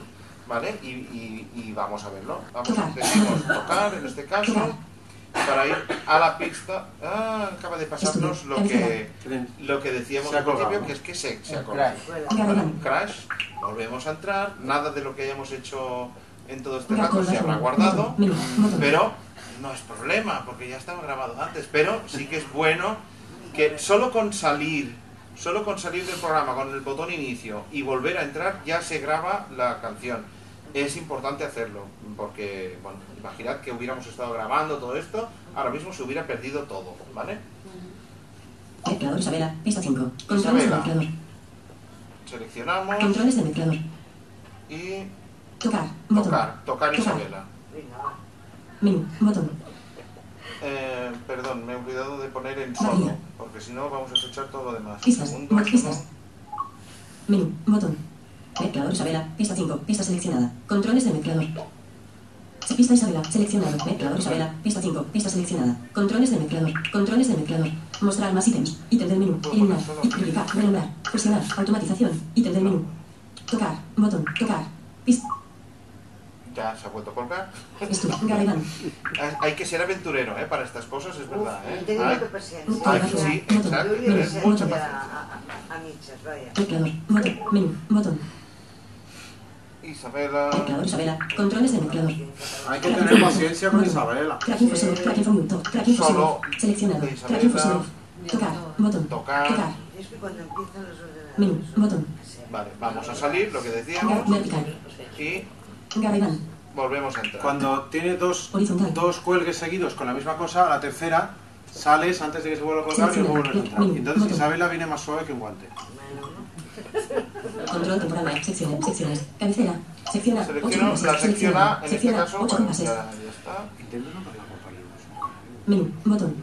¿vale? Y, y- y vamos a verlo. Vamos, Tocar. decimos tocar en este caso, para ir a la pista. Ah, acaba de pasarnos lo que, lo que decíamos al principio, que es que se, se colgado. crash. Volvemos a entrar, nada de lo que hayamos hecho en todo este rato se habrá guardado, pero no es problema, porque ya estaba grabado antes, pero sí que es bueno que solo con salir, solo con salir del programa, con el botón inicio y volver a entrar, ya se graba la canción. Es importante hacerlo, porque, bueno, imaginad que hubiéramos estado grabando todo esto, ahora mismo se hubiera perdido todo, ¿vale? Mezclador Isabela. Pista 5. Controles de mezclador. Seleccionamos Controles de mezclador. y Tocar. Botón. tocar, tocar. Isabela. Menú. Botón. Eh, perdón, me he olvidado de poner en María. solo, porque si no vamos a escuchar todo lo demás. Pistas. Segundo, pistas. Menú. Botón. Mezclador Isabela. Pista 5. Pista seleccionada. Controles de mezclador. Se- Pista Isabela. Seleccionado. Mezclador Isabela. Pista 5. Pista seleccionada. Controles de mezclador. Controles de mezclador. Mostrar más ítems. Ítem del menú. Eliminar. duplicar. Renombrar. Fusionar. Automatización. Ítem del menú. Tocar. Botón. Tocar. Pista. Ya se ha vuelto a colgar. Esto. Garibán. Hay- Hay que ser aventurero ¿eh? para estas cosas, es verdad. ¿eh? tengo Hay- molta paciència. Ay, Botón. sí, Botón. exacto, a, paciencia. a, a. Mezclador. Botón. Menú. Botón. Isabela. Mezclador Isabela. Controles de mezclador. Hay que tener paciencia con Isabela. Track info solo. Track info mute. Track info Solo solo. Seleccionado. de Track info Isabela. solo. Tocar. Botón. Tocar. Tocar. És que quan empiezan los ordenadores... Menú. Botón. Vale, vamos a salir, lo que decíamos, Vertical. y Garibán. volvemos a entrar. Cuando tiene dos, Horizontal. dos cuelgues seguidos con la misma cosa, a la tercera sales antes de que se vuelva a colgar y luego vuelves a entrar. Entonces Isabela viene más suave que un guante. <laughs> Control temporal. A. Secciones. Secciones. Cabecera. Sección A. Ocho Selecciono compases. la sección A, en este Sección A. caso, Ocho bueno, compases. ya, ya está. Menú. Botón.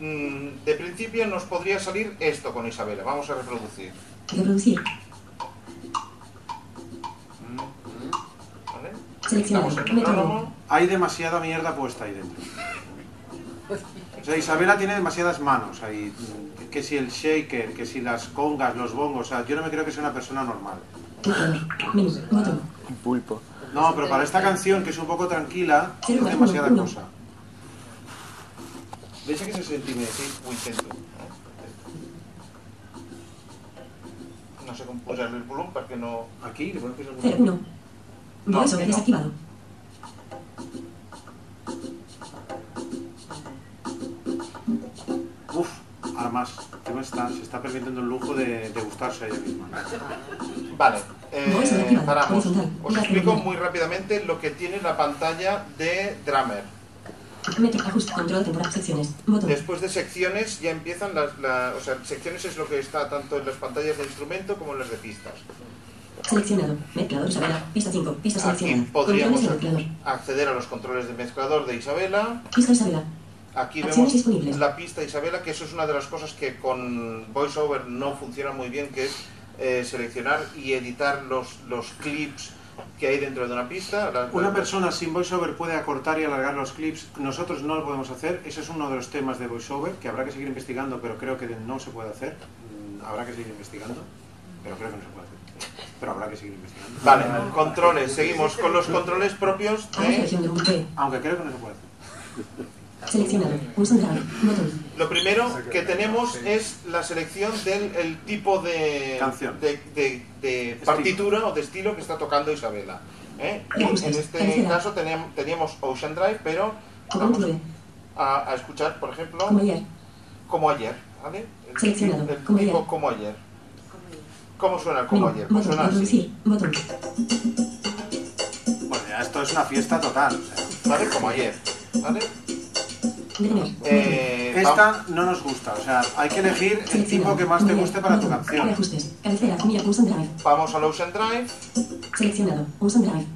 Mm, De principio nos podría salir esto con Isabela. Vamos a reproducir. Reproducir. ¿vale? Hay demasiada mierda puesta ahí dentro. <laughs> O sea, Isabela tiene demasiadas manos ahí. Que si el shaker, que si las congas, los bongos. O sea, yo no me creo que sea una persona normal. Un pulpo. No, pero para esta canción, que es un poco tranquila, es demasiada cosa. Deixa que se sentime. Sí, ho intento. eh? No sé com posar el volum perquè no... Aquí, le 0. alguna... 1. No, Voiceover que no. desactivado. Uf, ahora más. Tema está, se está permitiendo el lujo de, de gustarse a ella misma. Vale, eh, No, paramos. Os explico muy rápidamente lo que tiene la pantalla de Drummer. Ajuste. Control temporal. Secciones. Botón. Después de secciones ya empiezan las... la- o sea, secciones es lo que está tanto en las pantallas de instrumento como en las de pistas. Seleccionado. Mezclador Isabela. Pista 5. Pista Aquí seleccionada. podríamos Controles de mezclador. acceder a los controles de mezclador de Isabela. Pista Isabela. Aquí Acciones vemos disponibles. la pista Isabela, que eso es una de las cosas que con VoiceOver no funciona muy bien, que es eh, seleccionar y editar los, los clips que hay dentro de una pista. La- Una persona sin VoiceOver puede acortar y alargar los clips. Nosotros no lo podemos hacer. Ese es uno de los temas de VoiceOver que habrá que seguir investigando, pero creo que no se puede hacer. habrá que seguir investigando, pero creo que no se puede hacer. Pero habrá que seguir investigando. Vale, controles. Seguimos con los controles propios de... Aunque creo que no se puede hacer. Seleccionado. Lo primero que tenemos es la selección del el tipo de, Canción. de, de- de partitura o de estilo que está tocando Isabela. ¿eh? Y en este caso teníamos, teníamos Ocean Drive, pero vamos a, a escuchar, por ejemplo, Como ayer. como ayer. ¿vale? El, Seleccionado, el como tipo ayer. como ayer. ¿Cómo suena como ayer? Pues Botón. suena así. Reproducir. Botón. Bueno, ya esto es una fiesta total. o sea, ¿Vale? Como ayer. ¿Vale? Eh, esta no nos gusta, o sea, hay que elegir el tipo que más te guste para tu canción. Vamos al Ocean Drive. Seleccionado. Un drive.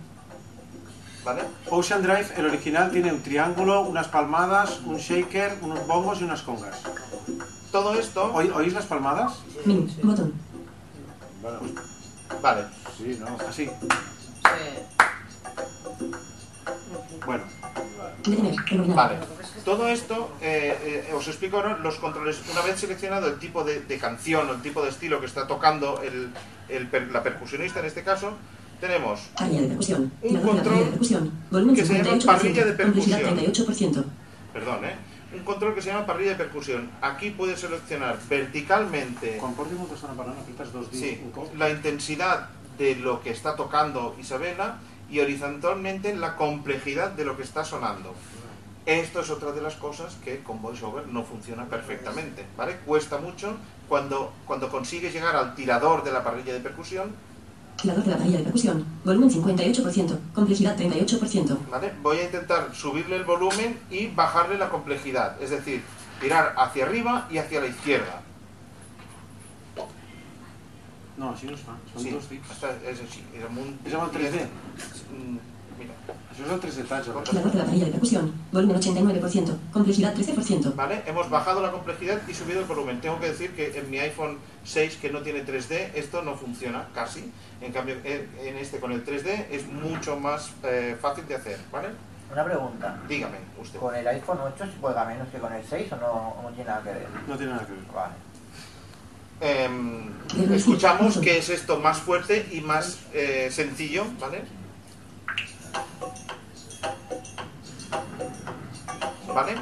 ¿Vale? Ocean Drive, el original, tiene un triángulo, unas palmadas, un shaker, unos bongos y unas congas. Todo esto... ¿Oí- ¿Oís las palmadas? Menú. Botón. Vale. Sí, no. Así. Bueno, Detener. Rebobinar. Vale. Todo esto, eh, eh, os explico ahora los controles. Una vez seleccionado el tipo de, de canción o el tipo de estilo que está tocando el, el per- la percusionista en este caso, tenemos Parrilla de percusión. Un control parrilla de percusión. Volumen que se llama 58%. parrilla de percusión. 38%. perdón, ¿eh? un control que se llama parrilla de percusión. Aquí puedes seleccionar verticalmente sí, la intensidad de lo que está tocando Isabela y horizontalmente la complejidad de lo que está sonando. Esto es otra de las cosas que con VoiceOver no funciona perfectamente, ¿vale? Cuesta mucho cuando, cuando consigues llegar al tirador de la parrilla de percusión, Tirador de la parrilla de percusión. Volumen 58%. Complejidad 38%. ¿vale? Voy a intentar subirle el volumen y bajarle la complejidad, es decir, tirar hacia arriba y hacia la izquierda. No, així no es són Sí, dos dits. està- és així, és amb un... És amb el 3D? Mm, És el 3D Touch. el Tirador de la parrilla de percusión. Volumen 89%. Complejidad 13%. ¿Vale? Hemos bajado la complejidad y subido el volumen. Tengo que decir que en mi iPhone 6, que no tiene 3D, esto no funciona casi. En cambio, en este con el 3D es mucho más eh, fácil de hacer, ¿vale? Una pregunta. Dígame usted. ¿Con el iPhone 8 se juega menos que con el 6 o no, o no tiene nada que ver? No tiene nada que ver. Vale. Em, escuchamos que es esto más fuerte y más eh, sencillo, ¿vale? ¿Vale?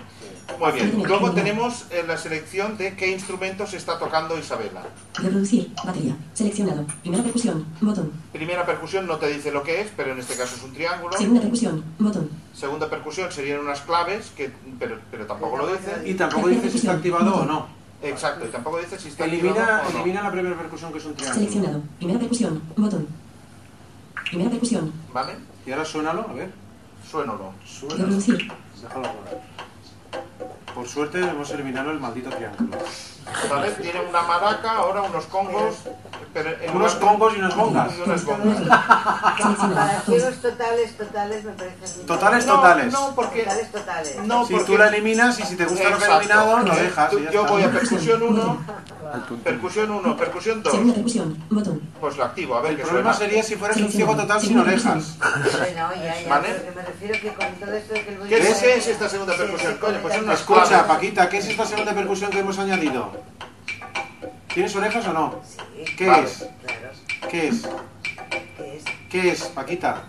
Muy bien. Luego tenemos eh, la selección de qué instrumentos está tocando Isabela. Reproducir. Batería. Seleccionado. Primera percusión. Botón. Primera percusión no te dice lo que es, pero en este caso es un triángulo. Segunda percusión. Botón. Segunda percusión serían unas claves, que, pero, pero tampoco lo dice. Y tampoco dice si está activado o no. Exacto, y tampoco dice si está Elimina, activado o no. elimina la primera percusión que es un triángulo. Seleccionado. Primera percusión. Botón. Primera percusión. ¿Vale? Y ahora suénalo, a ver. Suénalo. Suénalo. Reproducir. Déjalo rodar. Por suerte hemos eliminado el maldito triángulo. ¿Vale? Tiene una maraca, ahora unos congos, pero en Unos de- congos y unas bongas. y unas bongas. Para totales, totales, me parece Totales, No, totales. No, porque... Totales, totales. No, Si porque... tú la eliminas y si te gusta lo que he Exacto. eliminado, lo dejas. tú- yo voy a percusión 1, <laughs> percusión 1, percusión 2. Segunda percusión. Botón. Pues lo activo, a ver El qué problema suena. sería si fueras un ciego total sin orejas. Bueno, ya, ya, ¿Vale? que me refiero que con todo esto que el ¿Qué es, es esta segunda percusión? sí, Coño, pues unas Escucha. Paquita, ¿qué es esta segunda percusión que hemos añadido? ¿Tienes orejas o no? Sí, ¿Qué Vale. es? claro. ¿Qué es? ¿Qué es? ¿Qué es, Paquita?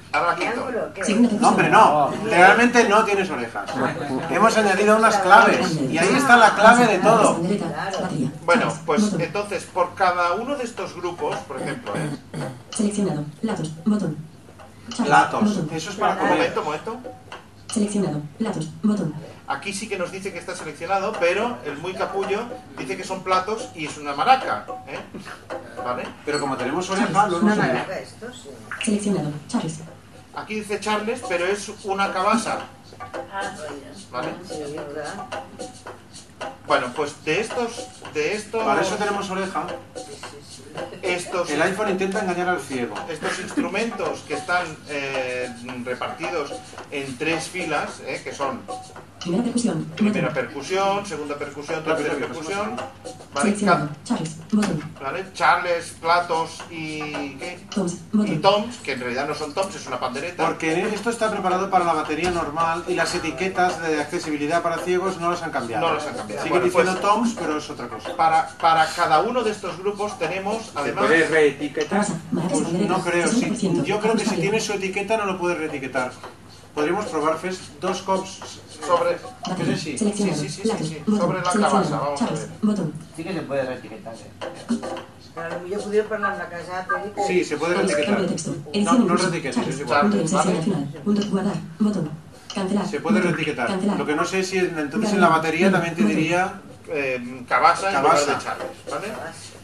No, hombre, no. Realmente no tienes orejas. Hemos añadido unas claves. Y ahí está la clave de todo. Bueno, pues entonces, por cada uno de estos grupos, por ejemplo, ¿eh? Seleccionado. Latos. Botón. Latos. Eso es para comer. momento, momento. Seleccionado. Latos. Botón. Aquí sí que nos dice que está seleccionado, pero el muy capullo dice que son platos y es una maraca. ¿eh? ¿Vale? Pero como tenemos orejas, lo hemos ¿Una eliminado. maraca esto? Sí. Seleccionado. Chaves. Aquí dice Charles, pero es una cabasa. ¿Vale? Bueno, pues de estos, de estos, Para eso tenemos oreja. Estos, El iPhone intenta engañar al ciego. estos instrumentos que están eh, repartidos en tres filas, ¿eh? que son Primera percusión. primera percusión, segunda percusión, tercera percusión, ¿vale? Charles. Botón. ¿vale? Charles, platos y, ¿qué? Toms. y toms, que en realidad no son toms, es una pandereta. Porque esto está preparado para la batería normal y las etiquetas de accesibilidad para ciegos no las han cambiado. No las han cambiado. Sigue Bueno, diciendo pues- Toms, pero es otra cosa. Para, para cada uno de estos grupos tenemos, además, ¿Puedes reetiquetar? Pues no creo. Si- 60%. yo creo que si tiene su etiqueta no lo puedes reetiquetar. Podríamos probar, Fes, dos cops. Sobre... Sí, sí, sí. Sobre la cabasa, vamos a ver. Botón. Sí que se puede reetiquetar. eh. Parlar amb la que... Sí, se puede Cambio de reetiquetar. texto. No, no reetiquetes, es igual. Punto guardar. Botón. Cancelar. Se puede reetiquetar. Lo que no sé si en- entonces en la batería también te diría eh, cabasa en Cabasa. lugar de Charles, ¿vale?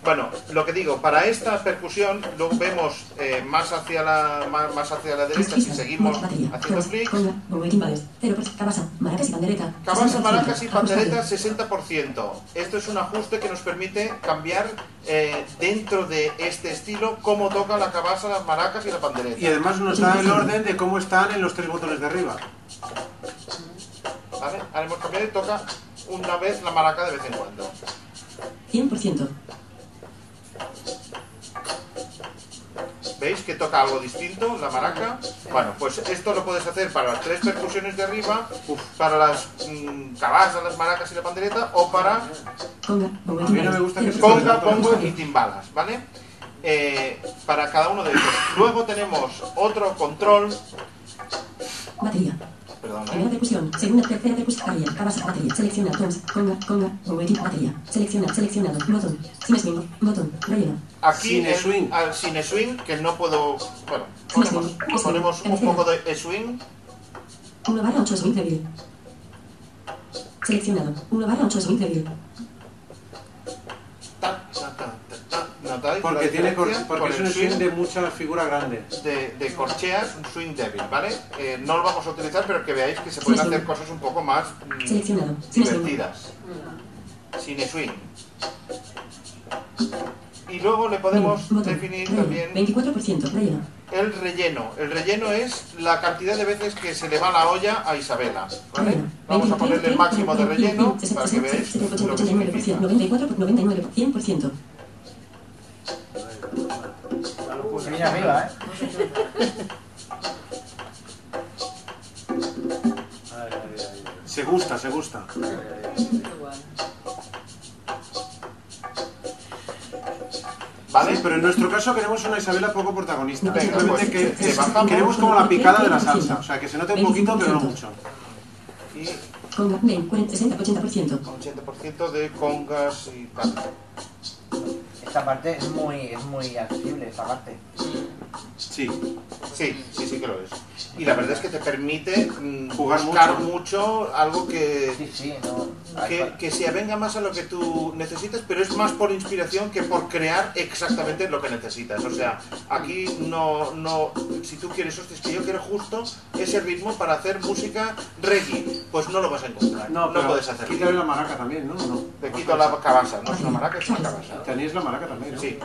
Bueno, lo que digo, para esta percusión luego vemos eh, más hacia la más, más hacia la derecha si seguimos haciendo clic. Conga. Bombo y timbales. 0%. Cabasa. Maracas y pandereta. Cabasa, 60%. maracas y pandereta Ajustable. 60%. Esto es un ajuste que nos permite cambiar eh, dentro de este estilo cómo toca la cabasa, las maracas y la pandereta. y además nos da el orden de cómo están en los tres botones de arriba. ¿Vale? Ahora hemos cambiado y toca una vez la maraca de vez en cuando. 100%. ¿Veis que toca algo distinto la maraca? Bueno, pues esto lo puedes hacer para las tres percusiones de arriba, para las mm, cabasas, las maracas y la pandereta, o para Conga. Bombo y A mí no timbales. me gusta que se 0%. conga, pongo y timbalas, ¿vale? Eh, para cada uno de ellos. Luego tenemos otro control, Batería. Perdón, Primera ¿eh? percusión, segunda, tercera percusión, cabasa, batería, selecciona, toms, conga, conga, batería, selecciona, seleccionado, botón, sin swing, botón, relleno, aquí Cine en- swing. al cine swing, que no puedo, bueno, Cine ponemos, swing, swing, ponemos un poco de swing, 1 barra 8 swing débil, seleccionado, 1 barra 8 swing débil, ¿Notáis Porque, tiene cor- diferencia? porque es un swing de mucha figura grande. de, de corcheas, un swing débil, ¿vale? Eh, no lo vamos a utilizar, pero que veáis que se pueden Sí, sí. hacer cosas un poco más mm, divertidas. Sin swing. Y luego le podemos botón, definir relleno, también 24%, relleno, el relleno. El relleno es la cantidad de veces que se le va la olla a Isabela, ¿vale? relleno, Vamos a 23, ponerle el máximo de 30, relleno 60, para que veáis 70, lo que 89%, significa. 94, 99, 100%, Pues viene arriba, ¿eh? Se gusta, se gusta. ¿Vale? Sí, pero en nuestro caso queremos una Isabela poco protagonista. Venga, Simplemente pues, que es- queremos como la picada de la salsa. O sea, que se note un poquito, pero no 25%. mucho. Y conga, 20, 40, 60, 80%, 80% de congas y tal. Esta parte es muy, es muy accesible, esta parte. Sí. Sí, sí, sí que lo es. Y la verdad es que te permite mm, Jugar buscar mucho. mucho algo que, Sí, sí, no. que, que se avenga más a lo que tú necesitas, pero es más por inspiración que por crear exactamente lo que necesitas. O sea, aquí no, no, si tú quieres, hostia, es que yo quiero justo ese ritmo para hacer música reggae, pues no lo vas a encontrar. No, pero puedes hacerlo. quítale la maraca también, ¿no? no. Te quito la cabasa, no es una maraca, es una cabasa. Tenéis la maraca también, ¿no? Sí,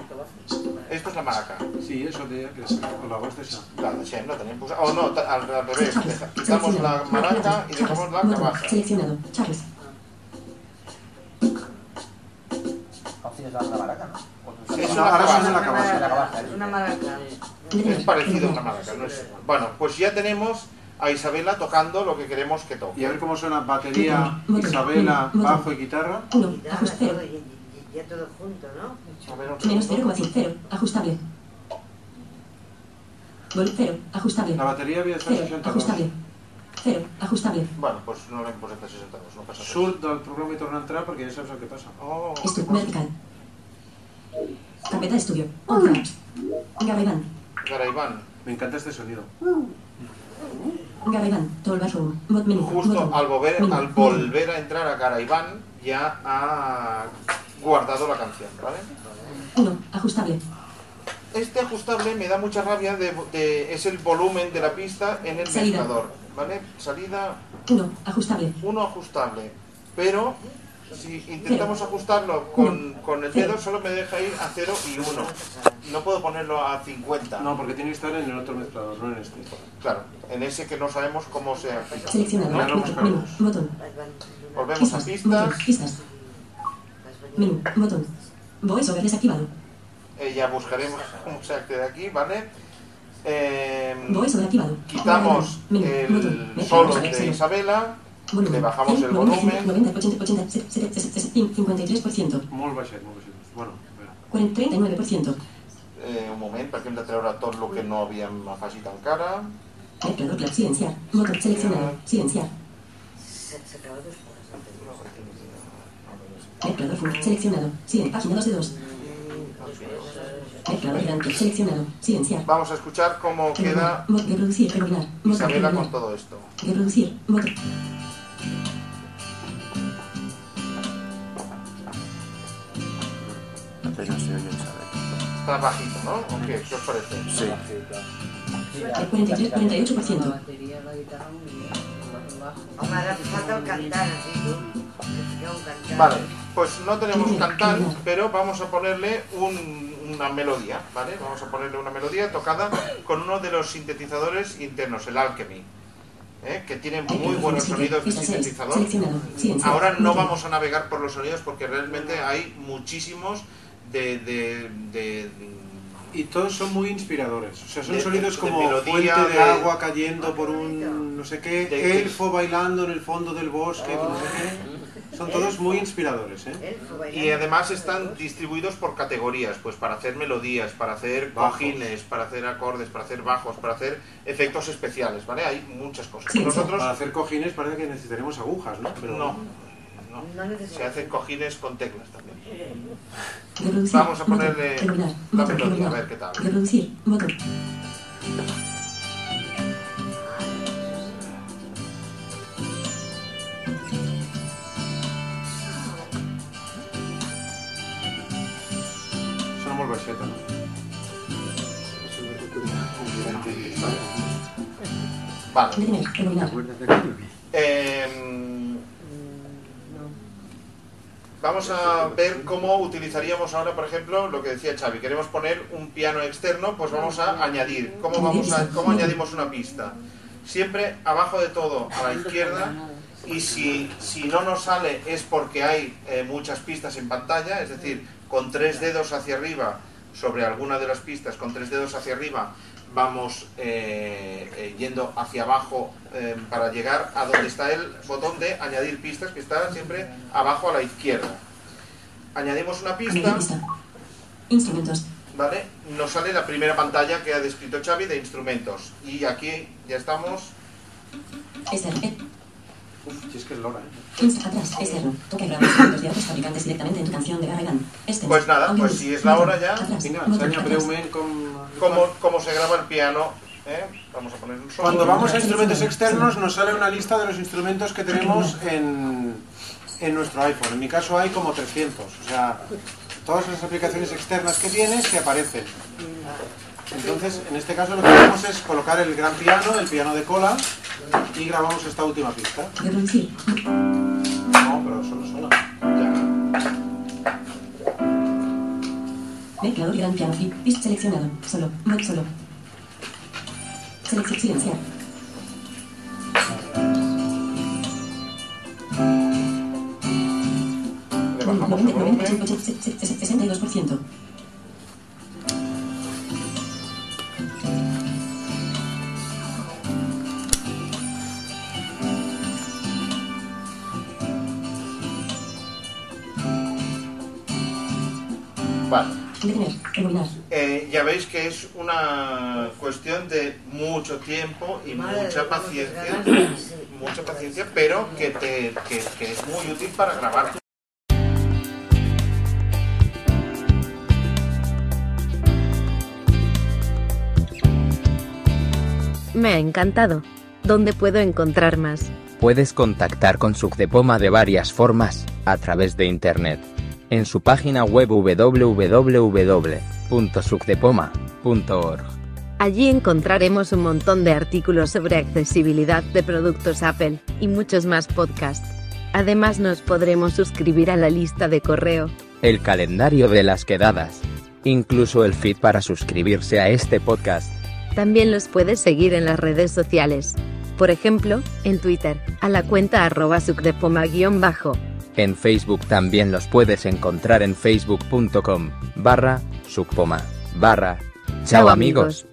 esto es la maraca. Sí, eso te que o la voz de esa. La de Shem, no tenéis pues, O no, ta- al, revés. Quitamos la maraca y dejamos la cabasa. seleccionado, Charles, Opciones de la maraca, ¿no? Es una suena la. La És una maraca. Es parecido a una maraca, no es... Bueno, pues ya tenemos a Isabela tocando lo que queremos que Y toque. a ver cómo suena batería, Isabela, bajo y guitarra. 1, Guitarra, ajuste todo, 0, y, y, y ya todo junto, ¿no? A ver, un menos segundo. 0,5, ajustable, Vol 0, ajustable, La batería había estado 0, 62. ajustable, 0, ajustable, Bueno, pues no le posem de 62, no passa res. Surt del programa i torna a entrar perquè ja saps el que passa. Oh, estu, vertical, carpeta de estudio, on Garayban. Me encanta este sonido. Garraibán, Tolva Room, Bot Menú, Justo al volver, al volver a entrar a Garayban ya ha guardado la canción, ¿vale? 1, ajustable, Este ajustable me da mucha rabia, de, de- es el volumen de la pista en el Salida. mezclador, ¿vale? Salida 1, ajustable, uno ajustable, pero si intentamos ajustarlo con, con el dedo solo me deja ir a 0 y 1. No puedo ponerlo a 50. No, porque tiene que estar en el otro mezclador, no en este. Claro, en ese que no sabemos cómo se aplica. seleccionado, Ya lo menú, buscaremos. botón, Volvemos a pistas, botón, pistas. pistas, Menú. Botón. VoiceOver desactivado. Eh, ya buscaremos cómo se accede aquí, ¿vale? Eh, VoiceOver activado. quitamos Menú. el Botón. Solo de. Isabela, Volumen. le bajamos el 90, volumen. 90, 80, 80, 70, 53%. Molt baixet, molt baixet. Bueno, a veure. 40, 39%. eh, un moment, perquè hem de treure tot el que no havíem afegit encara. Mezclador clap. Silenciar. Silenciar. Se- S'acaba anterior. Mezclador full. Seleccionado. Silen. Página 2 de 2. Mezclador grande. Seleccionado. Silenciar. Vamos a escuchar cómo queda Reproducir. Botón. Isabela con todo esto. Reproducir. Apenas se oye, ¿sabes? Está bajito, ¿no? ¿O qué? ¿Qué os parece? Sí. El 43, 48%. bateria de la guitarra un un bajo. Home, ara falta el cantant, aquí, un. Vale, pues no tenemos cantante, pero vamos a ponerle un- una melodía, ¿vale? Vamos a ponerle una melodía tocada con uno de los sintetizadores internos, el Alchemy, ¿eh? que tiene muy buenos sonidos de sintetizador. Ahora no vamos a navegar por los sonidos porque realmente hay muchísimos de... de, de- Y todos son muy inspiradores. O sea, son De- sonidos de como melodía, fuente de, de- agua cayendo por un no sé qué, De- elfo bailando en el fondo del bosque, no sé qué. Son todos muy inspiradores, ¿eh? Y además están distribuidos por categorías, pues para hacer melodías, para hacer cojines, para hacer acordes, para hacer bajos, para hacer efectos especiales, ¿vale? Hay muchas cosas. Nosotros Para hacer cojines parece que necesitaremos agujas, ¿no? Pero no, no. Se hacen cojines con teclas también. Vamos a ponerle la melodía, a ver qué tal. No? Vale. Em, Vamos a ver cómo utilizaríamos ahora, por ejemplo, lo que decía Xavi. Queremos poner un piano externo, pues vamos a añadir. ¿Cómo, vamos a, cómo añadimos una pista? Siempre abajo de todo, a la izquierda. Y si, si no nos sale es porque hay eh, muchas pistas en pantalla, es decir, con tres dedos hacia arriba, sobre alguna de las pistas, con tres dedos hacia arriba, vamos eh, eh, yendo hacia abajo eh, para llegar a donde está el botón de añadir pistas, que está siempre abajo a la izquierda. Añadimos una pista. Instrumentos. ¿vale? Nos sale la primera pantalla que ha descrito Xavi de instrumentos. Y aquí ya estamos. Externo. Eh, Uf, si es que es Lora, Insta. Atrás. Externo. Toca y graba instrumentos de otros fabricantes directamente en tu canción de Garra y Band. Externo. Pues nada, pues si es la hora ya. Vinga, breument com... Cómo, cómo se graba el piano. ¿eh? Vamos a poner un solo. Cuando vamos a instrumentos externos nos sale una lista de los instrumentos que tenemos en, en nuestro iPhone. En mi caso hay como 300. O sea, todas las aplicaciones externas que tienes te aparecen. Entonces, en este caso lo que hacemos es colocar el gran piano, el piano de cola, y grabamos esta última pista. Mezclador gran piano flip. Pista seleccionado. Solo. Mod solo. Selección. Silenciar. Le bajamos el 90, 90, volumen. 80, 62%. Detener. Eh, ya veis que es una cuestión de mucho tiempo y Madre mucha paciencia, sí. mucha paciencia, pero que, te, que, que es muy útil para grabar. Me ha encantado. ¿Dónde puedo encontrar más? Puedes contactar con Sucdepoma de varias formas, a través de Internet. En su página web www.sucdepoma.org. Allí encontraremos un montón de artículos sobre accesibilidad de productos Apple y muchos más podcasts. Además nos podremos suscribir a la lista de correo. El calendario de las quedadas. Incluso el feed para suscribirse a este podcast. También los puedes seguir en las redes sociales. Por ejemplo, en Twitter, a la cuenta arroba sucdepoma-bajo. En Facebook también los puedes encontrar en facebook.com barra subpoma barra. Chao amigos.